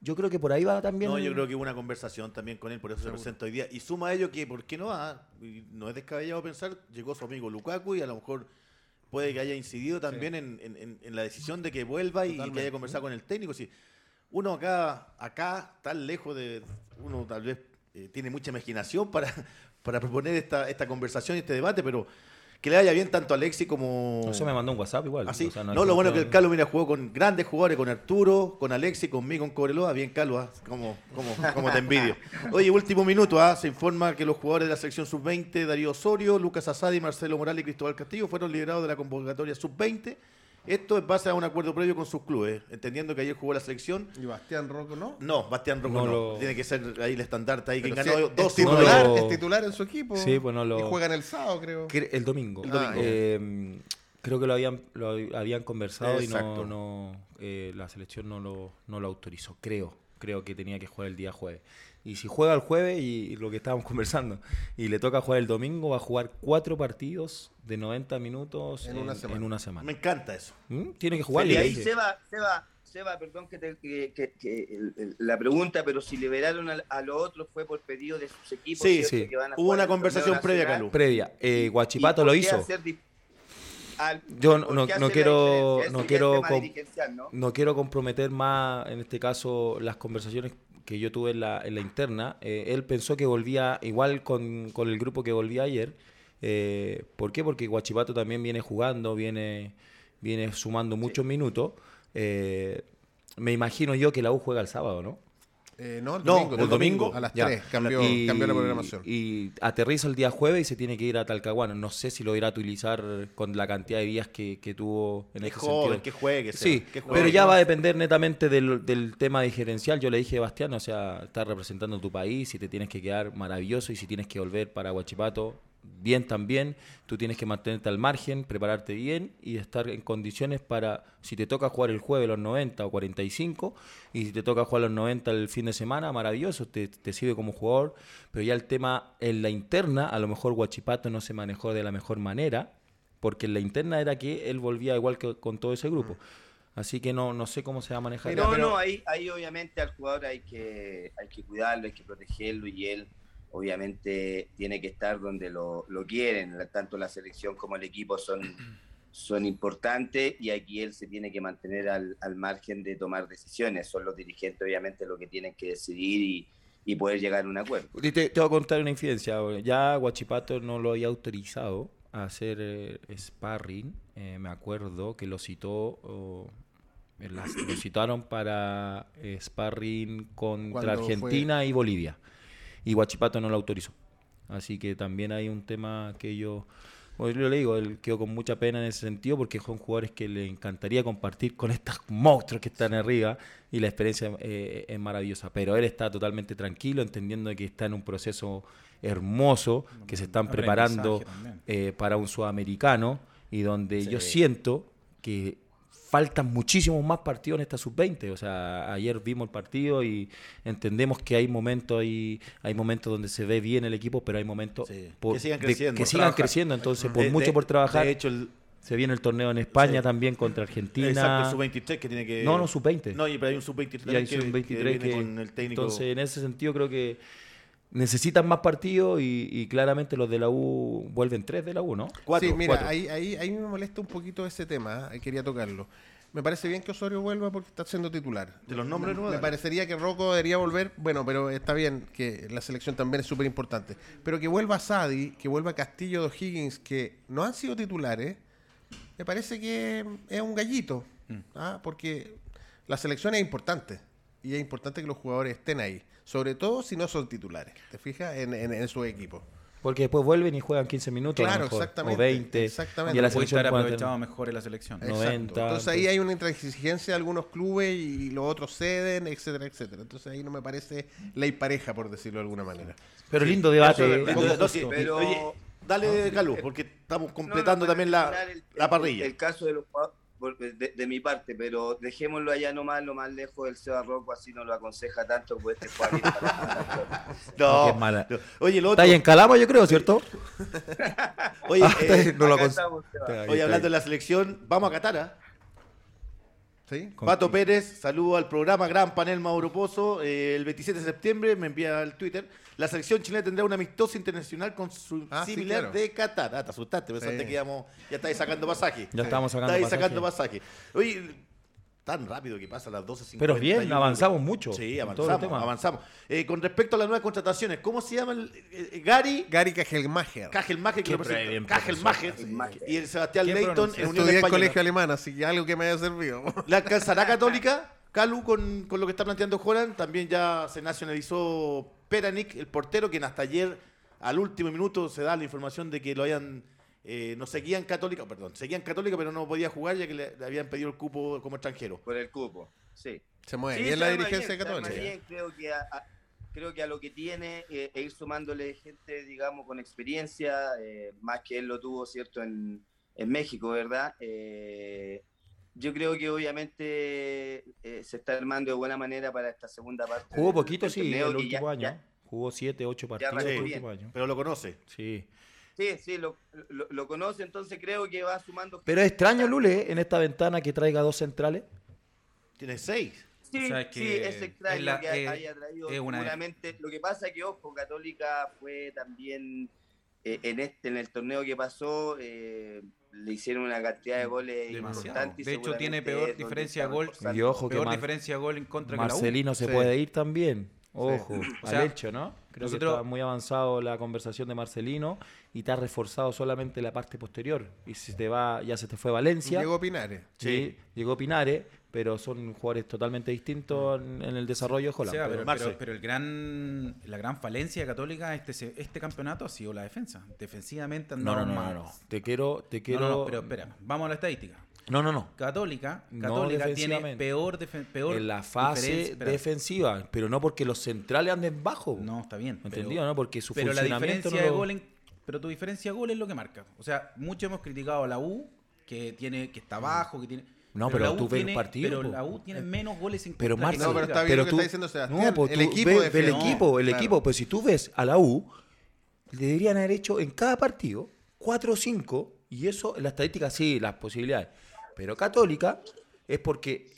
[SPEAKER 2] Yo creo que por ahí va también.
[SPEAKER 1] No, yo creo que hubo una conversación también con él, por eso se presenta hoy día. Y suma a ello que, ¿por qué no va? No es descabellado pensar, llegó su amigo Lukaku y a lo mejor puede que haya incidido también en- en- en la decisión de que vuelva y, que haya conversado con el técnico. Si uno acá, acá, tan lejos de. Uno tal vez eh, tiene mucha imaginación para, (laughs) para proponer esta, esta conversación y este debate, pero que le vaya bien tanto a Alexi como.
[SPEAKER 2] No se me mandó un WhatsApp igual.
[SPEAKER 1] Así.
[SPEAKER 2] o sea,
[SPEAKER 1] no, lo bueno que el. Carlos mira jugó con grandes jugadores, con Arturo, con Alexi, conmigo, con Cobreloa. Bien, Carlos, ¿ah? como, como, como te envidio. Oye, último minuto, ¿ah? se informa que los jugadores de la selección sub-20, Darío Osorio, Lucas Asadi, Marcelo Morales y Cristóbal Castillo, fueron liberados de la convocatoria sub-20. Esto es base a un acuerdo previo con sus clubes, entendiendo que ayer jugó la selección.
[SPEAKER 4] Y Bastián Rocco, ¿no?
[SPEAKER 1] No, Bastián Rocco
[SPEAKER 2] No
[SPEAKER 1] no.
[SPEAKER 2] lo-
[SPEAKER 1] Tiene que ser ahí el estandarte ahí, que ganó
[SPEAKER 4] si
[SPEAKER 1] dos
[SPEAKER 4] es, titular,
[SPEAKER 2] No lo-
[SPEAKER 4] es titular en su equipo.
[SPEAKER 2] Sí, pues no lo-
[SPEAKER 4] Y juegan el sábado, creo.
[SPEAKER 2] Cre- El domingo.
[SPEAKER 4] El domingo.
[SPEAKER 2] Eh, creo que lo habían, lo habían conversado
[SPEAKER 1] Exacto.
[SPEAKER 2] y no, no eh, la selección no lo, no lo autorizó. Creo. Creo que tenía que jugar el día jueves. Y si juega el jueves, y, y lo que estábamos (laughs) conversando, y le toca jugar el domingo, va a jugar cuatro partidos de 90 minutos
[SPEAKER 4] En una semana.
[SPEAKER 2] una semana.
[SPEAKER 1] Me encanta eso.
[SPEAKER 2] ¿Mm? Tiene que jugar.
[SPEAKER 6] y
[SPEAKER 2] y
[SPEAKER 6] ahí
[SPEAKER 2] dice-
[SPEAKER 6] Seba, Seba, Seba, perdón que, te- que- que- que el- el- la pregunta, pero si liberaron a, a los otros fue por pedido de sus equipos.
[SPEAKER 1] Sí,
[SPEAKER 6] ¿cierto?
[SPEAKER 2] sí.
[SPEAKER 6] Que van a
[SPEAKER 1] Hubo una conversación previa. Calu.
[SPEAKER 2] Previa. Eh,
[SPEAKER 6] ¿Y
[SPEAKER 2] Guachipato lo hizo.
[SPEAKER 6] al-
[SPEAKER 2] Yo no- no- quiero- no quiero.
[SPEAKER 6] No
[SPEAKER 2] quiero comprometer más, en este caso, las conversaciones que yo tuve en la, en la interna. Eh, él pensó que volvía igual con, con el grupo que volvía ayer. Eh, ¿Por qué? Porque Guachipato también viene jugando, viene, viene sumando muchos minutos. Eh, me imagino yo que la U juega el sábado, ¿no?
[SPEAKER 4] Eh, no, el
[SPEAKER 1] No,
[SPEAKER 4] domingo.
[SPEAKER 1] el domingo.
[SPEAKER 4] A las
[SPEAKER 2] Ya.
[SPEAKER 4] 3 cambió,
[SPEAKER 2] Y-
[SPEAKER 4] cambió la programación.
[SPEAKER 2] Y aterriza el día jueves y se tiene que ir a Talcahuano. No sé si lo irá a utilizar con la cantidad de días que, que tuvo en
[SPEAKER 1] Es
[SPEAKER 2] este
[SPEAKER 1] joven,
[SPEAKER 2] sentido.
[SPEAKER 1] que juegue.
[SPEAKER 2] Sí,
[SPEAKER 1] que juegue.
[SPEAKER 2] pero ya va a depender netamente del, del tema diferencial. Yo le dije a Bastián, o sea, estás representando tu país, si te tienes que quedar maravilloso y si tienes que volver para Huachipato, bien también. Tú tienes que mantenerte al margen, prepararte bien y estar en condiciones para, si te toca jugar el jueves los 90 o 45, y si te toca jugar los 90 el fin de semana, maravilloso, te, te sirve como jugador. Pero ya el tema en la interna, a lo mejor Huachipato no se manejó de la mejor manera, porque en la interna era que él volvía igual que con todo ese grupo. Así que no, no sé cómo se va a manejar.
[SPEAKER 6] no,
[SPEAKER 4] pero-
[SPEAKER 6] no, ahí, ahí obviamente al jugador hay que, hay que cuidarlo, hay que protegerlo y él obviamente tiene que estar donde lo, lo quieren, tanto la selección como el equipo son, (clears throat) son importantes y aquí él se tiene que mantener al, al margen de tomar decisiones, son los dirigentes obviamente los que tienen que decidir y, y poder llegar a un acuerdo.
[SPEAKER 2] Y Te, te voy a contar una infidencia. Ya Guachipato no lo había autorizado a hacer eh, sparring. Eh, me acuerdo que lo citó, o, en las- lo citaron para eh, sparring contra
[SPEAKER 4] ¿Cuándo
[SPEAKER 2] Argentina y Bolivia. Y Guachipato no lo autorizó. Así que también hay un tema que yo... Pues yo le digo, él quedó con mucha pena en ese sentido porque son jugadores que le encantaría compartir con estos (laughs) monstruos que están arriba y la experiencia eh, es maravillosa. Pero él está totalmente tranquilo, entendiendo que está en un proceso hermoso, que se están preparando eh, para un sudamericano y donde
[SPEAKER 5] Sí.
[SPEAKER 2] yo siento que faltan muchísimos más partidos en esta sub-20. O sea, ayer vimos el partido y entendemos que hay momentos ahí, hay momentos donde se ve bien el equipo, pero hay momentos
[SPEAKER 1] Sí.
[SPEAKER 2] por-
[SPEAKER 1] Que sigan
[SPEAKER 2] de-
[SPEAKER 1] creciendo.
[SPEAKER 2] que
[SPEAKER 1] Por
[SPEAKER 2] sigan
[SPEAKER 1] trabajar.
[SPEAKER 2] creciendo. Entonces, por
[SPEAKER 1] De-
[SPEAKER 2] mucho
[SPEAKER 1] de-
[SPEAKER 2] por trabajar,
[SPEAKER 1] De hecho, el,
[SPEAKER 2] se viene el torneo en España
[SPEAKER 1] Sí.
[SPEAKER 2] también contra Argentina.
[SPEAKER 1] exacto, el sub-23 que tiene que...
[SPEAKER 2] No, no, sub-20.
[SPEAKER 1] No, pero hay un sub-23
[SPEAKER 2] Y hay
[SPEAKER 1] que,
[SPEAKER 2] 23
[SPEAKER 1] que viene
[SPEAKER 2] que-
[SPEAKER 1] con el técnico...
[SPEAKER 2] Entonces, en ese sentido, creo que necesitan más partidos y, y claramente los de la U vuelven tres de la U, ¿no?
[SPEAKER 1] Cuatro,
[SPEAKER 4] sí, mira,
[SPEAKER 1] cuatro.
[SPEAKER 4] Ahí, ahí, ahí me molesta un poquito ese tema, eh, quería tocarlo. Me parece bien que Osorio vuelva porque está siendo titular.
[SPEAKER 1] De los nombres nuevos,
[SPEAKER 4] me parecería que Rocco debería volver, bueno, pero está bien, que la selección también es súper importante. Pero que vuelva Sadi, que vuelva Castillo de O'Higgins, que no han sido titulares, me parece que es un gallito, ¿ah? porque la selección es importante y es importante que los jugadores estén ahí, sobre todo si no son titulares, ¿te fijas? En, en, en su equipo.
[SPEAKER 2] Porque después vuelven y juegan 15 minutos. a lo
[SPEAKER 4] Claro,
[SPEAKER 2] mejor,
[SPEAKER 4] exactamente,
[SPEAKER 2] O 20.
[SPEAKER 4] exactamente.
[SPEAKER 2] Y a la
[SPEAKER 5] Puede
[SPEAKER 2] selección
[SPEAKER 5] estar
[SPEAKER 2] tener-
[SPEAKER 5] aprovechado mejor en la selección.
[SPEAKER 2] Exacto.
[SPEAKER 4] 90. Entonces ahí
[SPEAKER 2] entonces-
[SPEAKER 4] hay una intransigencia de algunos clubes y los otros ceden, etcétera, etcétera. Entonces ahí no me parece ley pareja, por decirlo de alguna manera.
[SPEAKER 2] Pero lindo debate.
[SPEAKER 1] Eso es verdad.
[SPEAKER 2] lindo
[SPEAKER 1] No, sí,
[SPEAKER 2] gusto.
[SPEAKER 6] pero-
[SPEAKER 1] Oye, dale, Calu, porque estamos completando
[SPEAKER 6] No, no, para
[SPEAKER 1] también la,
[SPEAKER 6] el-
[SPEAKER 1] la
[SPEAKER 6] el-
[SPEAKER 1] parrilla.
[SPEAKER 6] El, caso de los jugadores, de, de mi parte, pero dejémoslo allá nomás, lo más lejos del Seba Rocco, así no lo aconseja tanto, pues este jugador (laughs)
[SPEAKER 1] no, no. Oye, lo
[SPEAKER 2] Está
[SPEAKER 1] otro,
[SPEAKER 2] ahí en Calama, yo creo, ¿cierto? (laughs)
[SPEAKER 1] oye,
[SPEAKER 2] Ah,
[SPEAKER 1] eh,
[SPEAKER 2] no lo
[SPEAKER 6] estamos,
[SPEAKER 2] está
[SPEAKER 1] oye, hablando de la selección, vamos a Qatar, ¿ah? Pato Pérez, saludo al programa Gran Panel Mauro Pozo. Eh, el 27 de septiembre me envía al Twitter. La selección chilena tendrá un amistoso internacional con su
[SPEAKER 4] Ah, sí,
[SPEAKER 1] similar
[SPEAKER 4] claro.
[SPEAKER 1] de Qatar. Ah, te asustaste, pensaste
[SPEAKER 4] Sí.
[SPEAKER 1] que íbamos, ya estáis sacando pasaje.
[SPEAKER 2] Ya estamos sacando
[SPEAKER 1] Estáis
[SPEAKER 2] pasaje.
[SPEAKER 1] sacando pasaje. Oye, tan rápido que pasa a las 12.50.
[SPEAKER 2] Pero bien, avanzamos mucho
[SPEAKER 1] Sí, avanzamos. avanzamos. Eh, con respecto a las nuevas contrataciones, ¿cómo se llama el, eh, Gary?
[SPEAKER 4] Gary Cajelmacher.
[SPEAKER 1] Cajelmacher, que lo presenta. Cajelmacher. Y el Sebastián Leighton en Unión
[SPEAKER 4] Estudié en colegio alemán, así que algo que me haya servido.
[SPEAKER 1] ¿Le alcanzará (laughs) Católica, Calu, con, con lo que está planteando Joran? También ya se nacionalizó Peranic, el portero, quien hasta ayer, al último minuto, se da la información de que lo habían. Eh, no seguían Católica, perdón, seguían Católica, pero no podía jugar ya que le, le habían pedido el cupo como extranjero.
[SPEAKER 6] Por el cupo, sí.
[SPEAKER 4] Se mueve
[SPEAKER 6] Sí,
[SPEAKER 4] bien la dirigencia
[SPEAKER 6] bien,
[SPEAKER 4] católica.
[SPEAKER 6] bien, creo que a, a- creo que a lo que tiene eh, e ir sumándole gente, digamos, con experiencia, eh, más que él lo tuvo, ¿cierto?, en, en México, ¿verdad? Eh, yo creo que obviamente eh, se está armando de buena manera para esta segunda parte.
[SPEAKER 2] Jugó poquito,
[SPEAKER 6] del
[SPEAKER 2] sí, el último
[SPEAKER 6] ya-
[SPEAKER 2] año.
[SPEAKER 6] ya-
[SPEAKER 2] Jugó 7, 8 partidos
[SPEAKER 6] arrancó
[SPEAKER 2] el
[SPEAKER 6] bien.
[SPEAKER 2] último año.
[SPEAKER 1] Pero lo conoce.
[SPEAKER 2] Sí.
[SPEAKER 6] Sí, sí, lo, lo- lo conoce, entonces creo que va sumando.
[SPEAKER 2] Pero es extraño, Lule, en esta ventana que traiga dos centrales.
[SPEAKER 1] Tiene seis.
[SPEAKER 6] Sí,
[SPEAKER 5] O sea, es
[SPEAKER 6] sí, es extraño
[SPEAKER 5] es la-
[SPEAKER 6] que
[SPEAKER 5] es-
[SPEAKER 6] haya traído
[SPEAKER 5] es una-
[SPEAKER 6] seguramente. Lo que pasa es que, ojo, Católica fue también eh, en este, en el torneo que pasó, eh, le hicieron una cantidad de goles
[SPEAKER 5] Demasiado.
[SPEAKER 6] importantes. y
[SPEAKER 5] De hecho, tiene peor diferencia de gol.
[SPEAKER 2] Y ojo que
[SPEAKER 5] Peor
[SPEAKER 2] Mar-
[SPEAKER 5] diferencia de gol en contra que la U.
[SPEAKER 2] Marcelino se
[SPEAKER 4] Sí.
[SPEAKER 2] puede ir también. Ojo, al
[SPEAKER 5] sea,
[SPEAKER 2] hecho, ¿no? Creo
[SPEAKER 5] nosotros-
[SPEAKER 2] que está muy avanzado la conversación de Marcelino y te ha reforzado solamente la parte posterior. Y si te va, ya se te fue Valencia.
[SPEAKER 4] Llegó Pinares.
[SPEAKER 2] Sí, llegó Pinares, pero son jugadores totalmente distintos en, en el desarrollo de Holland.
[SPEAKER 5] Seba,
[SPEAKER 2] pero-
[SPEAKER 5] pero,
[SPEAKER 1] Marce.
[SPEAKER 5] pero- pero el gran, la gran falencia Católica este, este campeonato ha sido la defensa. Defensivamente
[SPEAKER 2] no, no, no, no, no. Te quiero, te
[SPEAKER 5] No,
[SPEAKER 2] quiero.
[SPEAKER 5] no, no, pero espera, vamos a la estadística.
[SPEAKER 2] No, no, no.
[SPEAKER 5] Católica,
[SPEAKER 2] No
[SPEAKER 5] Católica tiene
[SPEAKER 2] defensivamente.
[SPEAKER 5] peor, peor
[SPEAKER 2] En la fase defensiva, pero no porque los centrales anden bajo.
[SPEAKER 5] No, está bien.
[SPEAKER 2] ¿Entendido? ¿no? Porque su
[SPEAKER 5] pero la
[SPEAKER 2] funcionamiento
[SPEAKER 5] diferencia
[SPEAKER 2] no
[SPEAKER 5] de gol en- pero tu diferencia de gol es lo que marca. O sea, mucho hemos criticado a la U que tiene que está bajo, que tiene
[SPEAKER 2] No, pero
[SPEAKER 5] la U
[SPEAKER 2] tú ves el partido,
[SPEAKER 5] Pero
[SPEAKER 2] po.
[SPEAKER 5] la U tiene menos goles en
[SPEAKER 2] Pero
[SPEAKER 5] contra que
[SPEAKER 2] Marce,
[SPEAKER 4] No, pero está bien lo que
[SPEAKER 2] tú-
[SPEAKER 4] está diciendo Sebastián.
[SPEAKER 2] No, pues
[SPEAKER 4] El equipo
[SPEAKER 2] ves- el equipo, el
[SPEAKER 4] Claro.
[SPEAKER 2] equipo, pues si tú ves a la U, le deberían haber hecho en cada partido 4 o 5, y eso en la estadística sí, las posibilidades. Pero Católica es porque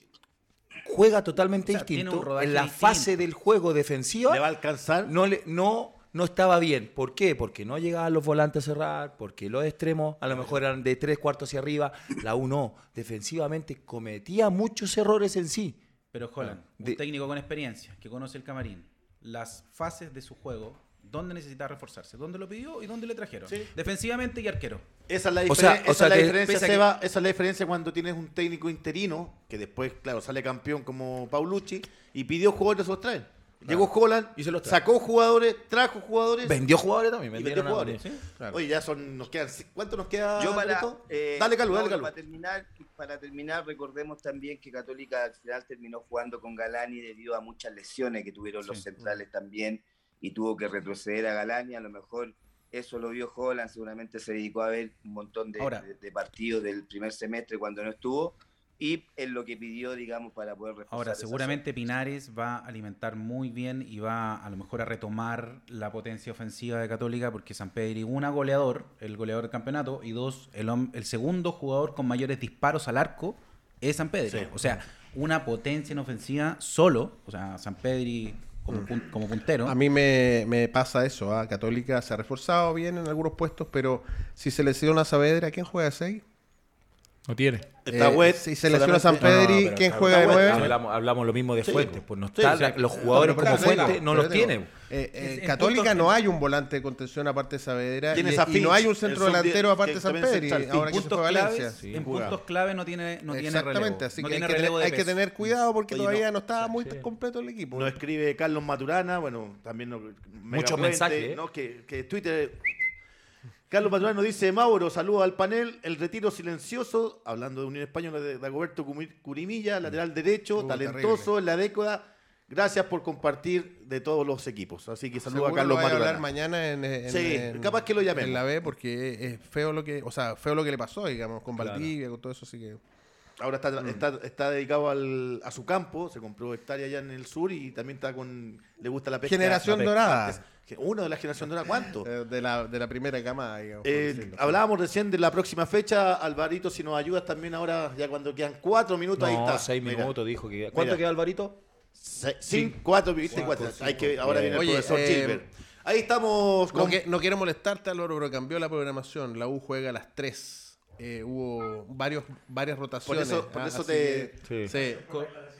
[SPEAKER 2] juega totalmente
[SPEAKER 5] O sea,
[SPEAKER 2] distinto. En la
[SPEAKER 5] distinto.
[SPEAKER 2] fase del juego defensiva
[SPEAKER 1] ¿Le va a alcanzar?
[SPEAKER 2] no, le, no, no estaba bien. ¿Por qué? Porque no llegaban los volantes a cerrar, porque los extremos a lo mejor eran de tres cuartos hacia arriba, la U no. Defensivamente cometía muchos errores en sí.
[SPEAKER 5] Pero Holland,
[SPEAKER 2] De-
[SPEAKER 5] un técnico con experiencia, que conoce el camarín, las fases de su juego, dónde necesita reforzarse, dónde lo pidió y dónde le trajeron.
[SPEAKER 1] Sí.
[SPEAKER 5] Defensivamente y arquero.
[SPEAKER 1] Esa es la,
[SPEAKER 2] O sea,
[SPEAKER 1] diferen-
[SPEAKER 2] o
[SPEAKER 1] esa
[SPEAKER 2] sea
[SPEAKER 1] es la diferencia,
[SPEAKER 5] que-
[SPEAKER 1] Seba, esa es la diferencia cuando tienes un técnico interino, que después, claro, sale campeón como Paulucci, y pidió jugadores, los traen. Llegó Holland,
[SPEAKER 2] Y se los
[SPEAKER 1] sacó jugadores, trajo jugadores.
[SPEAKER 2] Vendió jugadores también.
[SPEAKER 1] vendió jugadores.
[SPEAKER 2] sí.
[SPEAKER 4] claro.
[SPEAKER 1] Oye, ya son, nos quedan, ¿cuánto nos queda?
[SPEAKER 6] Yo para, eh,
[SPEAKER 1] dale, Carlos, dale,
[SPEAKER 6] Mauro,
[SPEAKER 1] Carlos.
[SPEAKER 6] Para terminar, para terminar, recordemos también que Católica al final terminó jugando con Galani debido a muchas lesiones que tuvieron los centrales también y tuvo que retroceder a Galani. A lo mejor eso lo vio Holland, seguramente se dedicó a ver un montón de,
[SPEAKER 5] Ahora.
[SPEAKER 6] de- de partidos del primer semestre cuando no estuvo y es lo que pidió, digamos, para poder reforzar
[SPEAKER 5] Ahora, seguramente Pinares va a alimentar muy bien y va a lo mejor a retomar la potencia ofensiva de Católica porque San Pedro, una, goleador, el goleador del campeonato, y dos, el, el segundo jugador con mayores disparos al arco es San Pedro.
[SPEAKER 1] Sí.
[SPEAKER 5] O sea, una potencia en ofensiva solo, o sea, San Pedro como, pun- como puntero.
[SPEAKER 4] A mí me, me pasa eso. ¿ah? Católica se ha reforzado bien en algunos puestos, pero si se lesiona a Saavedra, ¿quién juega 6?
[SPEAKER 2] No tiene.
[SPEAKER 1] Está
[SPEAKER 4] Eh,
[SPEAKER 1] web.
[SPEAKER 4] si se lesiona San Pedri,
[SPEAKER 2] pero
[SPEAKER 4] ¿quién
[SPEAKER 2] está-
[SPEAKER 4] juega de
[SPEAKER 1] está
[SPEAKER 4] nueve?
[SPEAKER 2] Hablamos, hablamos lo mismo de
[SPEAKER 1] Sí,
[SPEAKER 2] Fuentes. Pues no está,
[SPEAKER 1] sí.
[SPEAKER 2] la- los jugadores como Fuentes no los tienen.
[SPEAKER 4] eh, eh, Católica no hay un volante de contención aparte de Saavedra y, no hay un centro delantero aparte de San Pedri, ahora que se fue Valencia.
[SPEAKER 1] Sí,
[SPEAKER 5] en puntos clave no tiene, no tiene
[SPEAKER 4] Exactamente,
[SPEAKER 5] relevo.
[SPEAKER 4] así
[SPEAKER 5] no
[SPEAKER 4] que, hay que, tener,
[SPEAKER 5] de
[SPEAKER 4] hay que
[SPEAKER 5] peso.
[SPEAKER 4] tener cuidado porque
[SPEAKER 1] Oye,
[SPEAKER 4] todavía
[SPEAKER 1] no.
[SPEAKER 4] no, estaba muy completo el equipo.
[SPEAKER 1] Nos escribe Carlos Maturana, bueno, también
[SPEAKER 2] Muchos mensajes, ¿eh?
[SPEAKER 1] ¿no? que Twitter. Carlos Maturana nos dice, Mauro, saludos al panel, el retiro silencioso, hablando de Unión Española de Dagoberto Curimilla, lateral derecho,
[SPEAKER 4] Uh,
[SPEAKER 1] talentoso en la década. Gracias por compartir de todos los equipos. Así que saludos a Carlos
[SPEAKER 4] lo a hablar mañana en, en-
[SPEAKER 1] Sí,
[SPEAKER 4] en-
[SPEAKER 1] capaz que lo llamemos.
[SPEAKER 4] En la B porque es feo lo que, o sea, feo lo que le pasó, digamos, con
[SPEAKER 2] Claro.
[SPEAKER 4] Valdivia, con todo eso, así que
[SPEAKER 1] Ahora está, está, está dedicado al- a su campo, se compró hectárea allá en el sur y también está con. Le gusta la pesca.
[SPEAKER 4] Generación
[SPEAKER 1] la pesca.
[SPEAKER 4] dorada.
[SPEAKER 1] Antes, Uno de la generación dorada, ¿cuánto? (laughs)
[SPEAKER 4] eh, de la, de la primera camada, digamos.
[SPEAKER 1] Eh, hablábamos recién de la próxima fecha, Alvarito, si nos ayudas también ahora, ya cuando quedan cuatro minutos, ahí
[SPEAKER 2] No,
[SPEAKER 1] está.
[SPEAKER 2] seis
[SPEAKER 1] Mira.
[SPEAKER 2] minutos dijo que. ¿Cuánto
[SPEAKER 1] Mira.
[SPEAKER 2] queda Alvarito?
[SPEAKER 1] Se- Cinco, cuatro, viste, cuatro. Hay que, ahora viene el
[SPEAKER 4] Oye,
[SPEAKER 1] profesor
[SPEAKER 4] eh.
[SPEAKER 1] Ahí estamos
[SPEAKER 4] No,
[SPEAKER 1] con.
[SPEAKER 4] que- no quiero molestarte, Álvaro, pero cambió la programación. La U juega a las 3. Eh, hubo varios, varias rotaciones.
[SPEAKER 1] Por eso- por
[SPEAKER 4] ah,
[SPEAKER 1] eso te-
[SPEAKER 4] que-
[SPEAKER 2] Sí.
[SPEAKER 4] sí.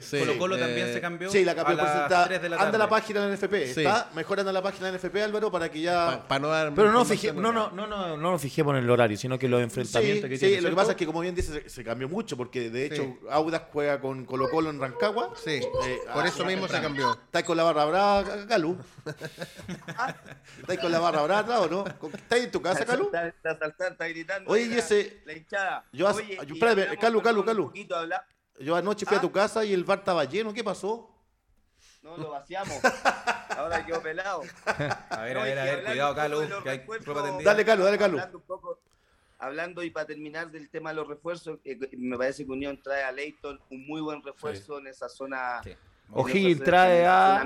[SPEAKER 5] Co-
[SPEAKER 4] Sí,
[SPEAKER 5] Colo Colo
[SPEAKER 4] eh,
[SPEAKER 5] también se cambió.
[SPEAKER 1] Sí, la campeón
[SPEAKER 5] a las
[SPEAKER 1] presenta.
[SPEAKER 5] 3 de la
[SPEAKER 1] anda la página de la NFP.
[SPEAKER 4] Sí.
[SPEAKER 1] Está mejorando la página de la NFP, Álvaro, para que ya.
[SPEAKER 4] Para no dar.
[SPEAKER 2] Pero no, fije, no, no, no, no, no nos fijemos en el horario, sino que los
[SPEAKER 1] Sí,
[SPEAKER 2] enfrentamientos que
[SPEAKER 1] sí,
[SPEAKER 2] tiene.
[SPEAKER 1] lo que pasa es que, como bien dice, se, se cambió mucho, porque de hecho
[SPEAKER 4] Sí.
[SPEAKER 1] Audas juega con Colo Colo en Rancagua.
[SPEAKER 4] Sí,
[SPEAKER 1] Eh,
[SPEAKER 4] por
[SPEAKER 1] ah,
[SPEAKER 4] eso mismo se cambió.
[SPEAKER 1] ¿Estáis con la barra brava, Calu? (laughs) ¿Estáis con la barra brava atrás o no? ¿Con- ¿Estáis en tu casa, Calu?
[SPEAKER 6] Está, está saltando, está gritando.
[SPEAKER 1] Oye, y ese-
[SPEAKER 6] La hinchada.
[SPEAKER 1] Yo
[SPEAKER 6] Oye,
[SPEAKER 1] yo- espérame, Calu. Yo anoche fui a
[SPEAKER 6] Ah.
[SPEAKER 1] tu casa y el bar estaba lleno. ¿Qué pasó?
[SPEAKER 6] No, lo vaciamos. (laughs) Ahora quedó pelado.
[SPEAKER 5] A ver,
[SPEAKER 6] No,
[SPEAKER 5] a ver, a
[SPEAKER 6] que
[SPEAKER 5] ver, cuidado, que hay tendida.
[SPEAKER 1] Dale, Calu, dale, Calu.
[SPEAKER 6] Hablando un poco, hablando y para terminar del tema de los refuerzos, eh, me parece que Unión trae a Leighton un muy buen refuerzo en esa zona
[SPEAKER 5] Sí.
[SPEAKER 2] O'Higgins trae a.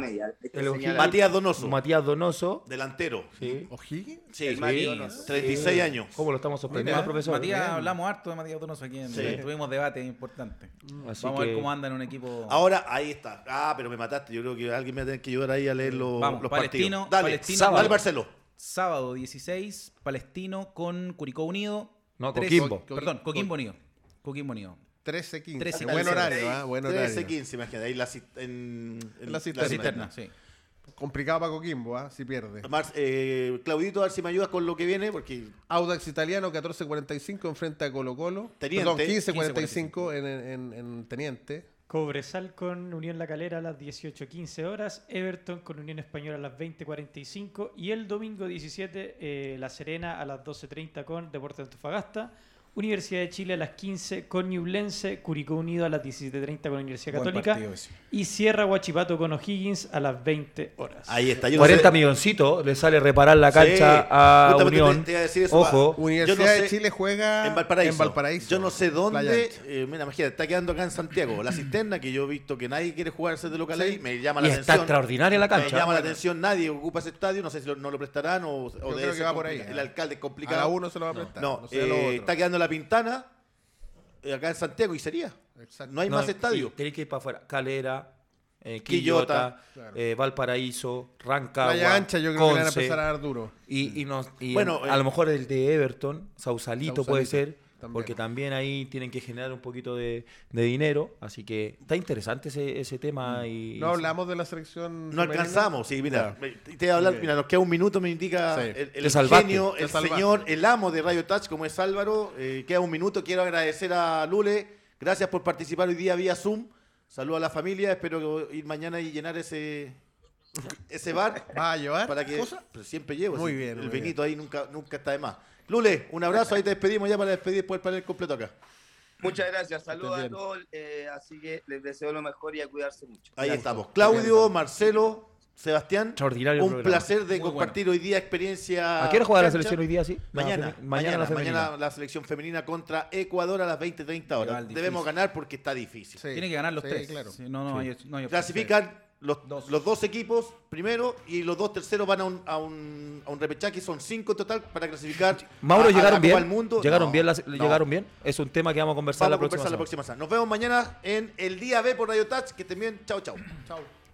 [SPEAKER 1] Matías Donoso,
[SPEAKER 2] Matías Donoso.
[SPEAKER 1] delantero.
[SPEAKER 2] Sí.
[SPEAKER 4] ¿O'Higgins?
[SPEAKER 1] Sí,
[SPEAKER 6] Mati Donoso.
[SPEAKER 1] 36 años.
[SPEAKER 2] ¿Cómo lo estamos sorprendiendo,
[SPEAKER 5] Mira,
[SPEAKER 2] profesor?
[SPEAKER 5] Matías,
[SPEAKER 2] Bien.
[SPEAKER 5] hablamos harto de Matías Donoso aquí. En,
[SPEAKER 1] Sí.
[SPEAKER 5] Tuvimos debate importante.
[SPEAKER 2] Así
[SPEAKER 5] Vamos a ver cómo anda en un equipo.
[SPEAKER 1] Ahora, ahí está. Ah, pero me mataste. Yo creo que alguien me va a tener que ayudar ahí a leer los,
[SPEAKER 5] Vamos,
[SPEAKER 1] los
[SPEAKER 5] Palestino,
[SPEAKER 1] partidos. Dale,
[SPEAKER 5] Palestino,
[SPEAKER 1] sábado. dale, Marcelo.
[SPEAKER 5] Sábado 16, Palestino con Curicó Unido.
[SPEAKER 2] No,
[SPEAKER 5] Tres-
[SPEAKER 2] Coquimbo.
[SPEAKER 5] Perdón, Coquimbo Unido. Coquimbo Unido.
[SPEAKER 4] 13-15.
[SPEAKER 5] 13,
[SPEAKER 4] Buen
[SPEAKER 5] 15.
[SPEAKER 4] horario, ¿ah? Buen horario.
[SPEAKER 1] 13-15, imagínate. Ahí la, en, en
[SPEAKER 4] La cisterna.
[SPEAKER 5] Cisterna, sí.
[SPEAKER 4] Complicado para Coquimbo, ¿ah? Si pierde.
[SPEAKER 1] Mar- eh, Claudito, a ver si me ayudas con lo que viene, porque
[SPEAKER 4] Audax Italiano 14.45 enfrenta a Colo Colo.
[SPEAKER 1] Teniente.
[SPEAKER 4] Perdón, 15.45 en, en, en Teniente.
[SPEAKER 3] Cobresal con Unión La Calera a las 18.15 horas, Everton con Unión Española a las 20.45 y el domingo 17 eh, La Serena a las 12.30 con Deportes de Antofagasta, Universidad de Chile a las 15 con Ñublense, Curicó Unido a las 17.30 con Universidad
[SPEAKER 5] Buen
[SPEAKER 3] Católica
[SPEAKER 5] partido
[SPEAKER 3] y Cierra Huachipato con O'Higgins a las 20 horas.
[SPEAKER 1] ahí está. Yo no
[SPEAKER 2] 40
[SPEAKER 1] sé-
[SPEAKER 2] milloncitos le sale reparar la cancha
[SPEAKER 1] Sí,
[SPEAKER 2] a
[SPEAKER 1] justamente
[SPEAKER 2] Unión.
[SPEAKER 1] te- te iba a decir eso,
[SPEAKER 2] Ojo.
[SPEAKER 4] Universidad
[SPEAKER 1] no
[SPEAKER 4] de Chile juega
[SPEAKER 1] En Valparaíso.
[SPEAKER 4] en Valparaíso.
[SPEAKER 1] Yo no sé dónde. Eh, mira, imagínate, está quedando acá en Santiago. La cisterna, que yo he visto que nadie quiere jugarse de local ahí, me llama la
[SPEAKER 2] Y está
[SPEAKER 1] atención.
[SPEAKER 2] extraordinaria la
[SPEAKER 1] Me
[SPEAKER 2] cancha.
[SPEAKER 1] llama la atención, nadie ocupa ese estadio. No sé si lo- no lo prestarán o, o debe
[SPEAKER 4] creo que va por ahí.
[SPEAKER 1] El alcalde es
[SPEAKER 4] A
[SPEAKER 1] complicado.
[SPEAKER 4] la uno se lo va a prestar.
[SPEAKER 1] No,
[SPEAKER 4] a
[SPEAKER 1] eh, está quedando la pintana eh, acá en Santiago y sería.
[SPEAKER 4] Exacto.
[SPEAKER 1] No hay
[SPEAKER 2] No,
[SPEAKER 1] más estadio.
[SPEAKER 2] y Tenés que ir para afuera. Calera, eh,
[SPEAKER 1] Quillota,
[SPEAKER 2] Quillota,
[SPEAKER 4] claro.
[SPEAKER 2] eh, Valparaíso, Rancagua,
[SPEAKER 4] Playa Ancha yo creo que van a empezar a dar duro.
[SPEAKER 2] Y, y nos- y
[SPEAKER 1] Bueno,
[SPEAKER 2] a
[SPEAKER 1] eh,
[SPEAKER 2] lo mejor el de Everton, Sausalito, puede
[SPEAKER 4] Sausalito,
[SPEAKER 2] ser,
[SPEAKER 4] también.
[SPEAKER 2] porque también ahí tienen que generar un poquito de, de dinero. Así que está interesante ese, ese tema. y
[SPEAKER 4] No hablamos de la selección.
[SPEAKER 1] No
[SPEAKER 4] femenina.
[SPEAKER 1] alcanzamos, sí, mira. Te voy a hablar, mira, nos queda un minuto, me indica
[SPEAKER 4] Sí.
[SPEAKER 1] el, genio,
[SPEAKER 4] te
[SPEAKER 1] el
[SPEAKER 4] salvaste.
[SPEAKER 1] señor, el amo de Radio Touch, como es Álvaro. Eh, queda un minuto, quiero agradecer a Lule. Gracias por participar hoy día vía Zoom. Saludos a la familia, espero ir mañana y llenar ese, ese bar.
[SPEAKER 4] ¿Va a llevar?
[SPEAKER 1] Para que siempre llevo.
[SPEAKER 4] Muy bien,
[SPEAKER 1] El
[SPEAKER 4] muy
[SPEAKER 1] Benito ahí nunca, nunca está de más. Lule, un abrazo, ahí te despedimos ya para despedir después el panel completo acá.
[SPEAKER 6] Muchas gracias, saludos a todos, eh, así que les deseo lo mejor y a cuidarse mucho.
[SPEAKER 1] Ahí
[SPEAKER 6] Gracias.
[SPEAKER 1] estamos. Claudio, Marcelo, Sebastián.
[SPEAKER 2] Extraordinario
[SPEAKER 1] Un
[SPEAKER 2] programa.
[SPEAKER 1] placer de
[SPEAKER 5] Muy
[SPEAKER 1] compartir hoy día experiencia.
[SPEAKER 2] ¿A qué hora juega la selección hoy día? Sí.
[SPEAKER 1] Mañana, mañana,
[SPEAKER 2] la femenina.
[SPEAKER 1] mañana la selección femenina contra Ecuador a las 20-30 horas. Debemos ganar porque está difícil.
[SPEAKER 4] Sí.
[SPEAKER 5] Tiene que ganar los
[SPEAKER 4] Sí,
[SPEAKER 5] tres.
[SPEAKER 4] claro.
[SPEAKER 5] Sí, no, no, hay, no hay opción.
[SPEAKER 1] Clasifican los
[SPEAKER 5] Dos.
[SPEAKER 1] los dos equipos primero y los dos terceros van a un, a un, a un repechaje. Son cinco en total para clasificar.
[SPEAKER 2] Mauro,
[SPEAKER 1] a-
[SPEAKER 2] ¿llegaron bien?
[SPEAKER 1] Mundo.
[SPEAKER 2] ¿Llegaron,
[SPEAKER 1] No,
[SPEAKER 2] bien las-
[SPEAKER 1] no.
[SPEAKER 2] ¿Llegaron bien? Es un tema que vamos a conversar
[SPEAKER 1] Vamos
[SPEAKER 2] la próxima
[SPEAKER 1] conversar la
[SPEAKER 2] semana.
[SPEAKER 1] próxima semana. Nos vemos mañana en el día B por Radio Touch. Que estén bien. Chao, chao.
[SPEAKER 4] Chao.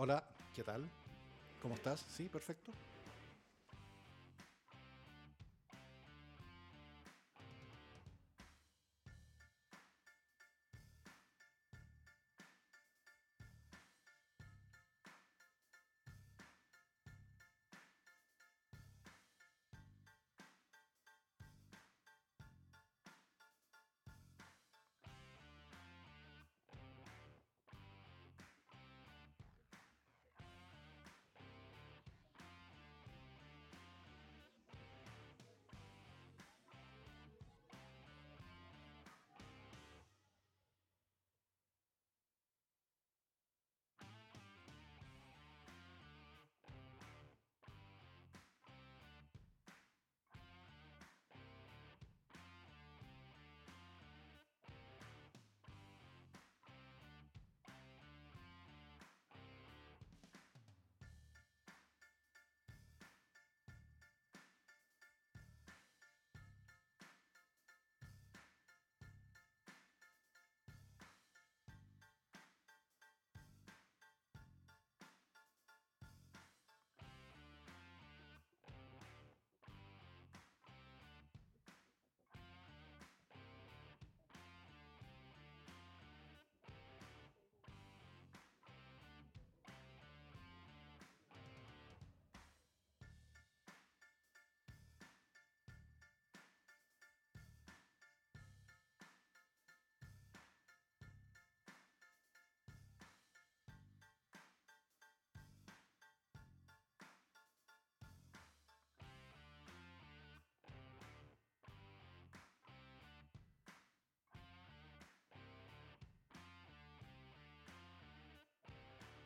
[SPEAKER 1] Hola, ¿qué tal? ¿Cómo estás? Sí, perfecto.